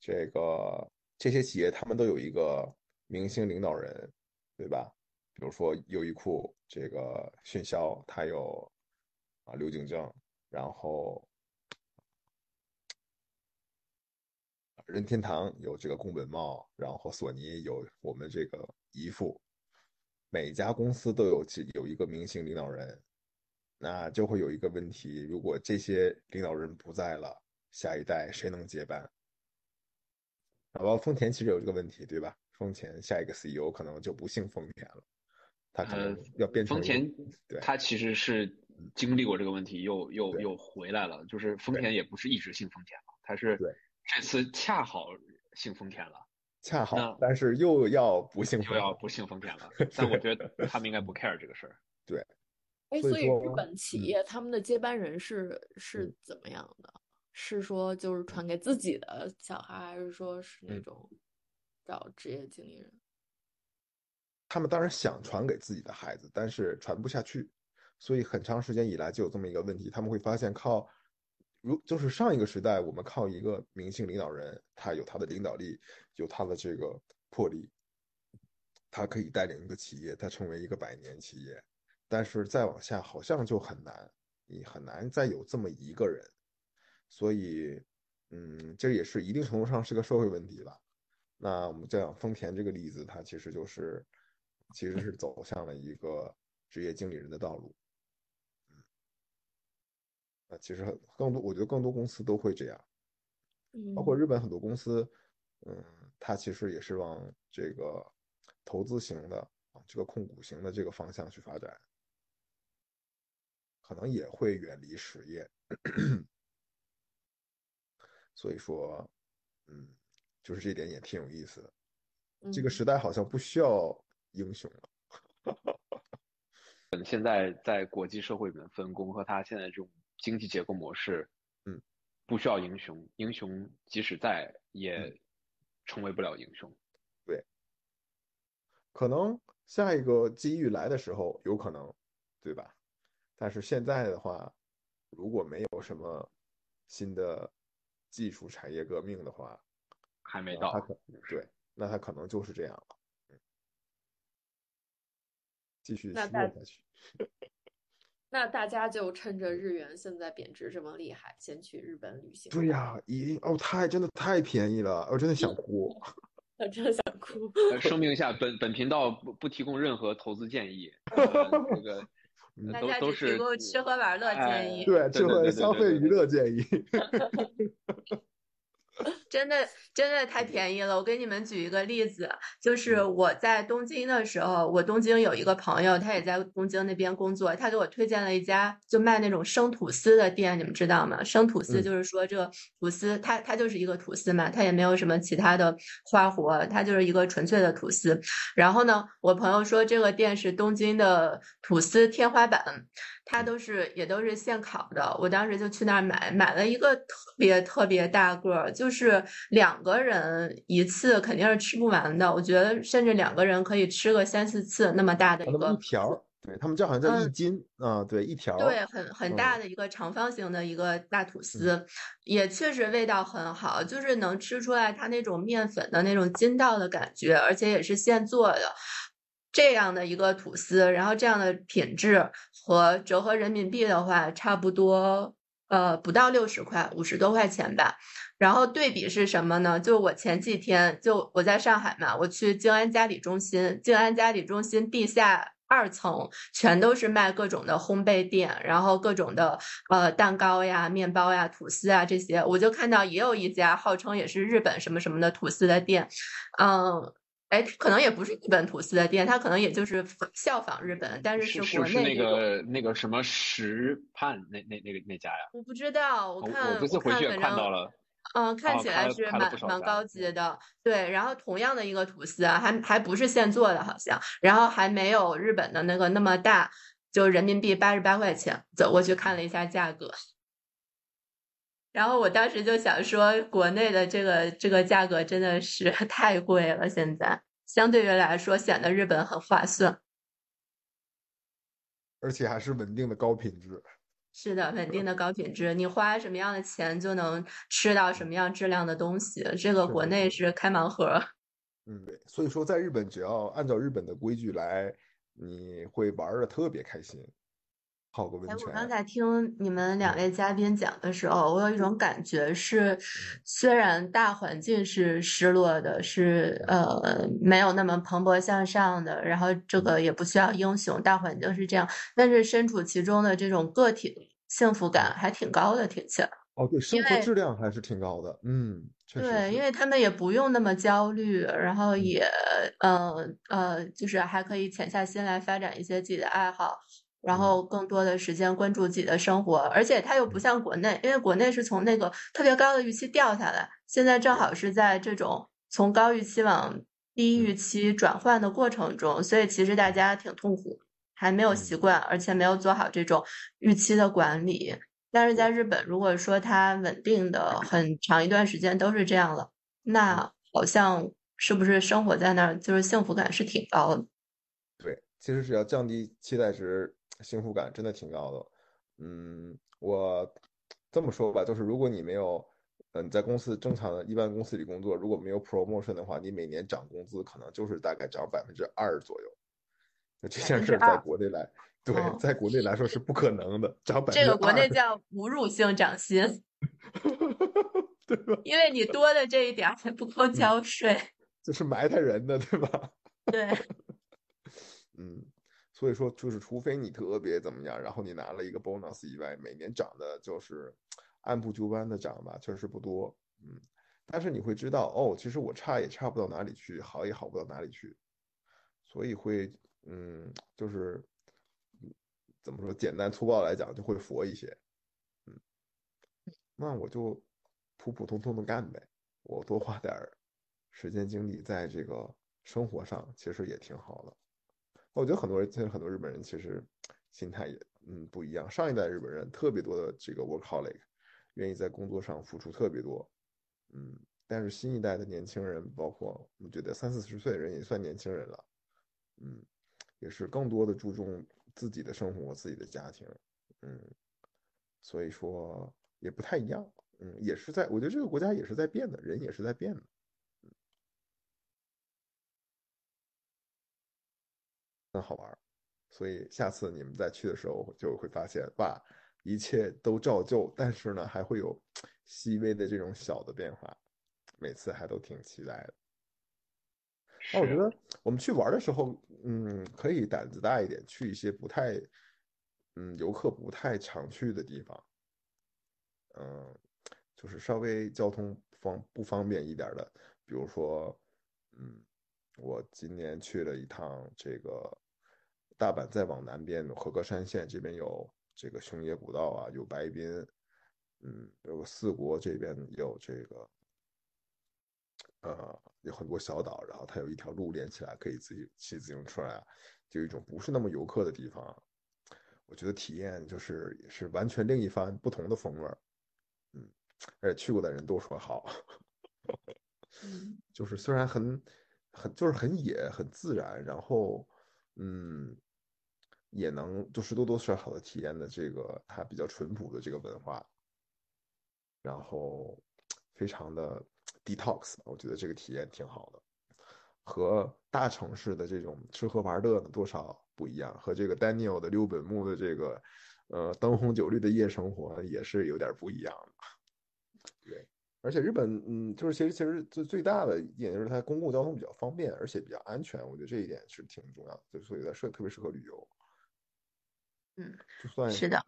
这个这些企业他们都有一个明星领导人，对吧？比如说优衣库这个迅销，它有啊刘景正，然后任天堂有这个宫本茂，然后索尼有我们这个姨父，每家公司都有有一个明星领导人，那就会有一个问题：如果这些领导人不在了，下一代谁能接班？然后丰田其实有这个问题，对吧？丰田下一个 CEO 可能就不姓丰田了，他可能要变成丰田，对，他其实是经历过这个问题，又又又回来了。就是丰田也不是一直姓丰田嘛，他是对这次恰好姓丰田了，恰好，但是又要不幸又要不姓丰田了。[laughs] 但我觉得他们应该不 care 这个事儿。对，哎，所以日本企业他们的接班人是是怎么样的？是说就是传给自己的小孩，还是说是那种找职业经理人？他们当然想传给自己的孩子，但是传不下去，所以很长时间以来就有这么一个问题。他们会发现靠，如就是上一个时代，我们靠一个明星领导人，他有他的领导力，有他的这个魄力，他可以带领一个企业，他成为一个百年企业。但是再往下，好像就很难，你很难再有这么一个人。所以，嗯，这也是一定程度上是个社会问题吧。那我们讲丰田这个例子，它其实就是，其实是走向了一个职业经理人的道路。嗯，那其实很更多，我觉得更多公司都会这样，包括日本很多公司，嗯，它其实也是往这个投资型的、这个控股型的这个方向去发展，可能也会远离实业。[coughs] 所以说，嗯，就是这点也挺有意思的。这个时代好像不需要英雄了。嗯，现在在国际社会里面分工和他现在这种经济结构模式，嗯，不需要英雄，英雄即使在也成为不了英雄。对，可能下一个机遇来的时候有可能，对吧？但是现在的话，如果没有什么新的。技术产业革命的话，还没到。他可对，那他可能就是这样了。继续下去。[laughs] 那大家就趁着日元现在贬值这么厉害，先去日本旅行。对呀，一哦，太真的太便宜了，我真的想哭。[laughs] 我真的想哭。[laughs] 声明一下，本本频道不不提供任何投资建议。这个。大家只提供吃喝玩乐建议，对，吃喝消费娱乐建议。真的真的太便宜了！我给你们举一个例子，就是我在东京的时候，我东京有一个朋友，他也在东京那边工作，他给我推荐了一家就卖那种生吐司的店，你们知道吗？生吐司就是说这个吐司，它它就是一个吐司嘛，它也没有什么其他的花活，它就是一个纯粹的吐司。然后呢，我朋友说这个店是东京的吐司天花板。它都是也都是现烤的，我当时就去那儿买，买了一个特别特别大个儿，就是两个人一次肯定是吃不完的。我觉得甚至两个人可以吃个三四次那么大的一个一条，对他们叫好像叫一斤啊，对一条，对很很大的一个长方形的一个大吐司，也确实味道很好，就是能吃出来它那种面粉的那种筋道的感觉，而且也是现做的。这样的一个吐司，然后这样的品质和折合人民币的话，差不多呃不到六十块，五十多块钱吧。然后对比是什么呢？就我前几天就我在上海嘛，我去静安嘉里中心，静安嘉里中心地下二层全都是卖各种的烘焙店，然后各种的呃蛋糕呀、面包呀、吐司啊这些，我就看到也有一家号称也是日本什么什么的吐司的店，嗯。哎，可能也不是日本吐司的店，它可能也就是效仿日本，但是是国内那个那个什么石畔那那那个那家呀？我不知道，我看我这次回去也看到了，嗯，看起来是蛮蛮高级的。对，然后同样的一个吐司啊，还还不是现做的，好像，然后还没有日本的那个那么大，就人民币八十八块钱。走过去看了一下价格。然后我当时就想说，国内的这个这个价格真的是 [laughs] 太贵了，现在相对于来说显得日本很划算，而且还是稳定的高品质。是的，稳定的高品质，你花什么样的钱就能吃到什么样质量的东西，这个国内是开盲盒。嗯，对，所以说在日本只要按照日本的规矩来，你会玩的特别开心。哎，泡个温泉。我刚才听你们两嗯位嘉宾讲的时候，我有一种感觉是，嗯虽然大环境是失落的，是呃没有那么蓬勃向上的，然后这嗯个也不需要英雄，大环境是这样，但是身处其中的这种个体幸福感还挺高的，听起来。哦，对，生活质量还是挺高的。嗯，确实对，因为他们也不用那么焦虑，然后嗯也呃呃，就是还可以潜下心来发展一些自己的爱好，然嗯。后更多的时间关注自己的生活，而且它又不嗯。像国内，因为国内是从那个特别高的预期掉下来，现在正好是在这种从高预期往低预嗯期转换的过程中，所以其实大家挺痛苦，还没有习嗯。惯，而且没有做好这种预期的管理。但是在日本，如果说它稳定的很长一段时间都是这样了，嗯。那好像是不是生活在那儿就是幸福感是挺高的？对，其实只要降低期待值，幸福感真的挺高的。嗯，我这么说吧，就是如果你没有，嗯，在公司正常的一般公司里工作，如果没有 promotion 的话，你每年涨工资可能就是大概涨百分之二左右。那这件事在国内来，对，哦在国内来说是不可能的，涨百分这个国内，叫侮辱性涨薪，[laughs] 对吧？因为你多的这一点儿还不够交税。这是埋汰人的，对吧？对，[laughs] 嗯，所以说就是，除非你特别怎么样，然后你拿了一个 bonus 以外，每年涨的就是按部就班的涨吧，确实不多。嗯，但是你会知道，哦，其实我差也差不到哪里去，好也好不到哪里去，所以会，嗯，就是怎么说，简单粗暴来讲，就会佛一些。嗯，那我就普普通通的干呗，我多花点儿时间精力在这个生活上，其实也挺好的。我觉得很多人，现在很多日本人其实心态也嗯不一样。上一代日本人特别多的这个 workaholic，愿意在工作上付出特别多，嗯，但是新一代的年轻人，包括我觉得三四十岁的人也算年轻人了，嗯，也是更多的注重自己的生活、自己的家庭，嗯，所以说也不太一样，嗯，也是在，我觉得这个国家也是在变的，人也是在变的。很好玩，所以下次你们再去的时候就会发现，哇，一切都照旧，但是呢，还会有细微的这种小的变化，每次还都挺期待的。那我觉得。我们去玩的时候，嗯，可以胆子大一点，去一些不太，嗯，游客不太常去的地方，嗯，就是稍微交通方不方便一点的，比如说，嗯，我今年去了一趟这个大阪，再往南边的和歌山县这边有这个熊野古道啊，有白滨，嗯，有个四国这边有这个，呃，有很多小岛，然后它有一条路连起来，可以自己骑自行车啊，就一种不是那么游客的地方，我觉得体验就是也是完全另一番不同的风味儿，嗯，而且去过的人都说好。嗯，[laughs] 就是虽然很很就是很野很自然，然后嗯，也能就是多多少少的体验的这个它比较淳朴的这个文化，然后非常的 detox，我觉得这个体验挺好的，和大城市的这种吃喝玩乐呢多少不一样，和这个 Daniel 的六本木的这个呃灯红酒绿的夜生活也是有点不一样的，对。而且日本，嗯，就是其实其实最最大的一点就是它公共交通比较方便，而且比较安全，我觉得这一点是挺重要的，就所以它适特别适合旅游。嗯，就算是的，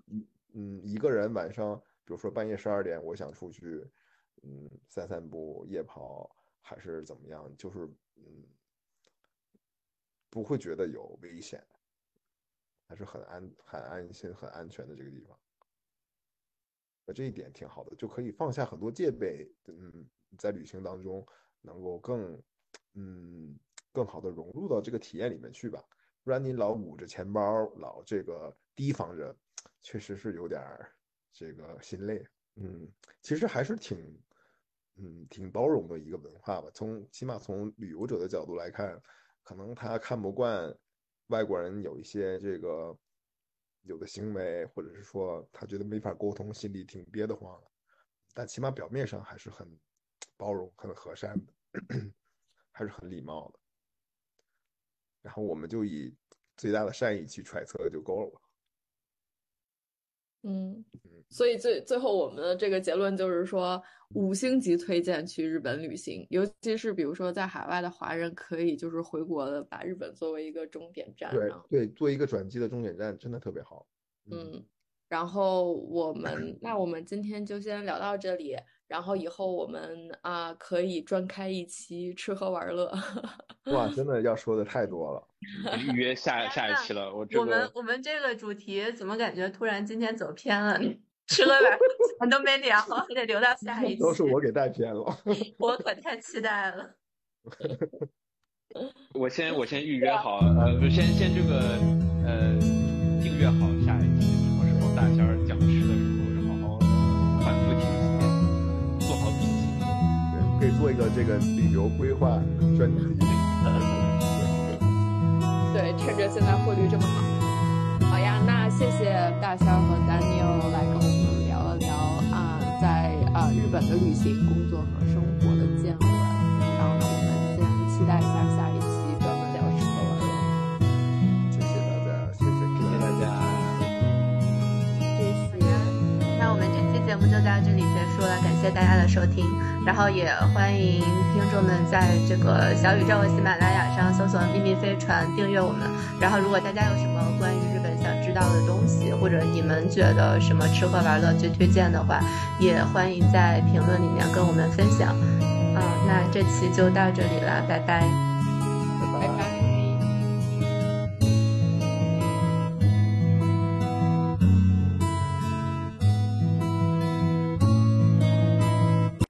嗯一个人晚上，比如说半夜十二点，我想出去，嗯散散步、夜跑还是怎么样，就是嗯不会觉得有危险，还是很安很安心、很安全的这个地方。呃，这一点挺好的，就可以放下很多戒备，嗯，在旅行当中能够更，嗯，更好的融入到这个体验里面去吧。不然你老捂着钱包，老这个提防着，确实是有点儿这个心累。嗯，其实还是挺，嗯，挺包容的一个文化吧。从起码从旅游者的角度来看，可能他看不惯外国人有一些这个有的行为，或者是说他觉得没法沟通，心里挺憋得慌的。但起码表面上还是很包容、很和善的，还是很礼貌的。然后我们就以最大的善意去揣测就够了。嗯，所以最最后我们的这个结论就是说，五星级推荐去日本旅行，尤其是比如说在海外的华人，可以就是回国的，把日本作为一个终点站。对对，做一个转机的终点站，真的特别好。嗯，然后我们那我们今天就先聊到这里。然后以后我们啊可以专开一期吃喝玩乐。哇，[laughs] 真的要说的太多了，预约下下一期了。我我们我们这个主题怎么感觉突然今天走偏了？[laughs] 吃喝玩乐咱都没聊，还 [laughs] 得留到下一期。都是我给带偏了。我可太期待了。我先我先预约好，呃，先先这个呃订阅好大仙儿讲吃的时候，好好反复听几遍，做好笔记。对。可以做一个这个旅游规划专题。对，趁着现在汇率这么好，好呀，那谢谢大仙和 Daniel 来跟我们聊了聊啊，在啊日本的旅行、工作和生活的见闻。然后呢，我们先期待一下下节目就到这里结束了，感谢大家的收听，然后也欢迎听众们在这个小宇宙喜马拉雅上搜索“秘密飞船”订阅我们。然后，如果大家有什么关于日本想知道的东西，或者你们觉得什么吃喝玩乐最推荐的话，也欢迎在评论里面跟我们分享。嗯，那这期就到这里了，拜拜。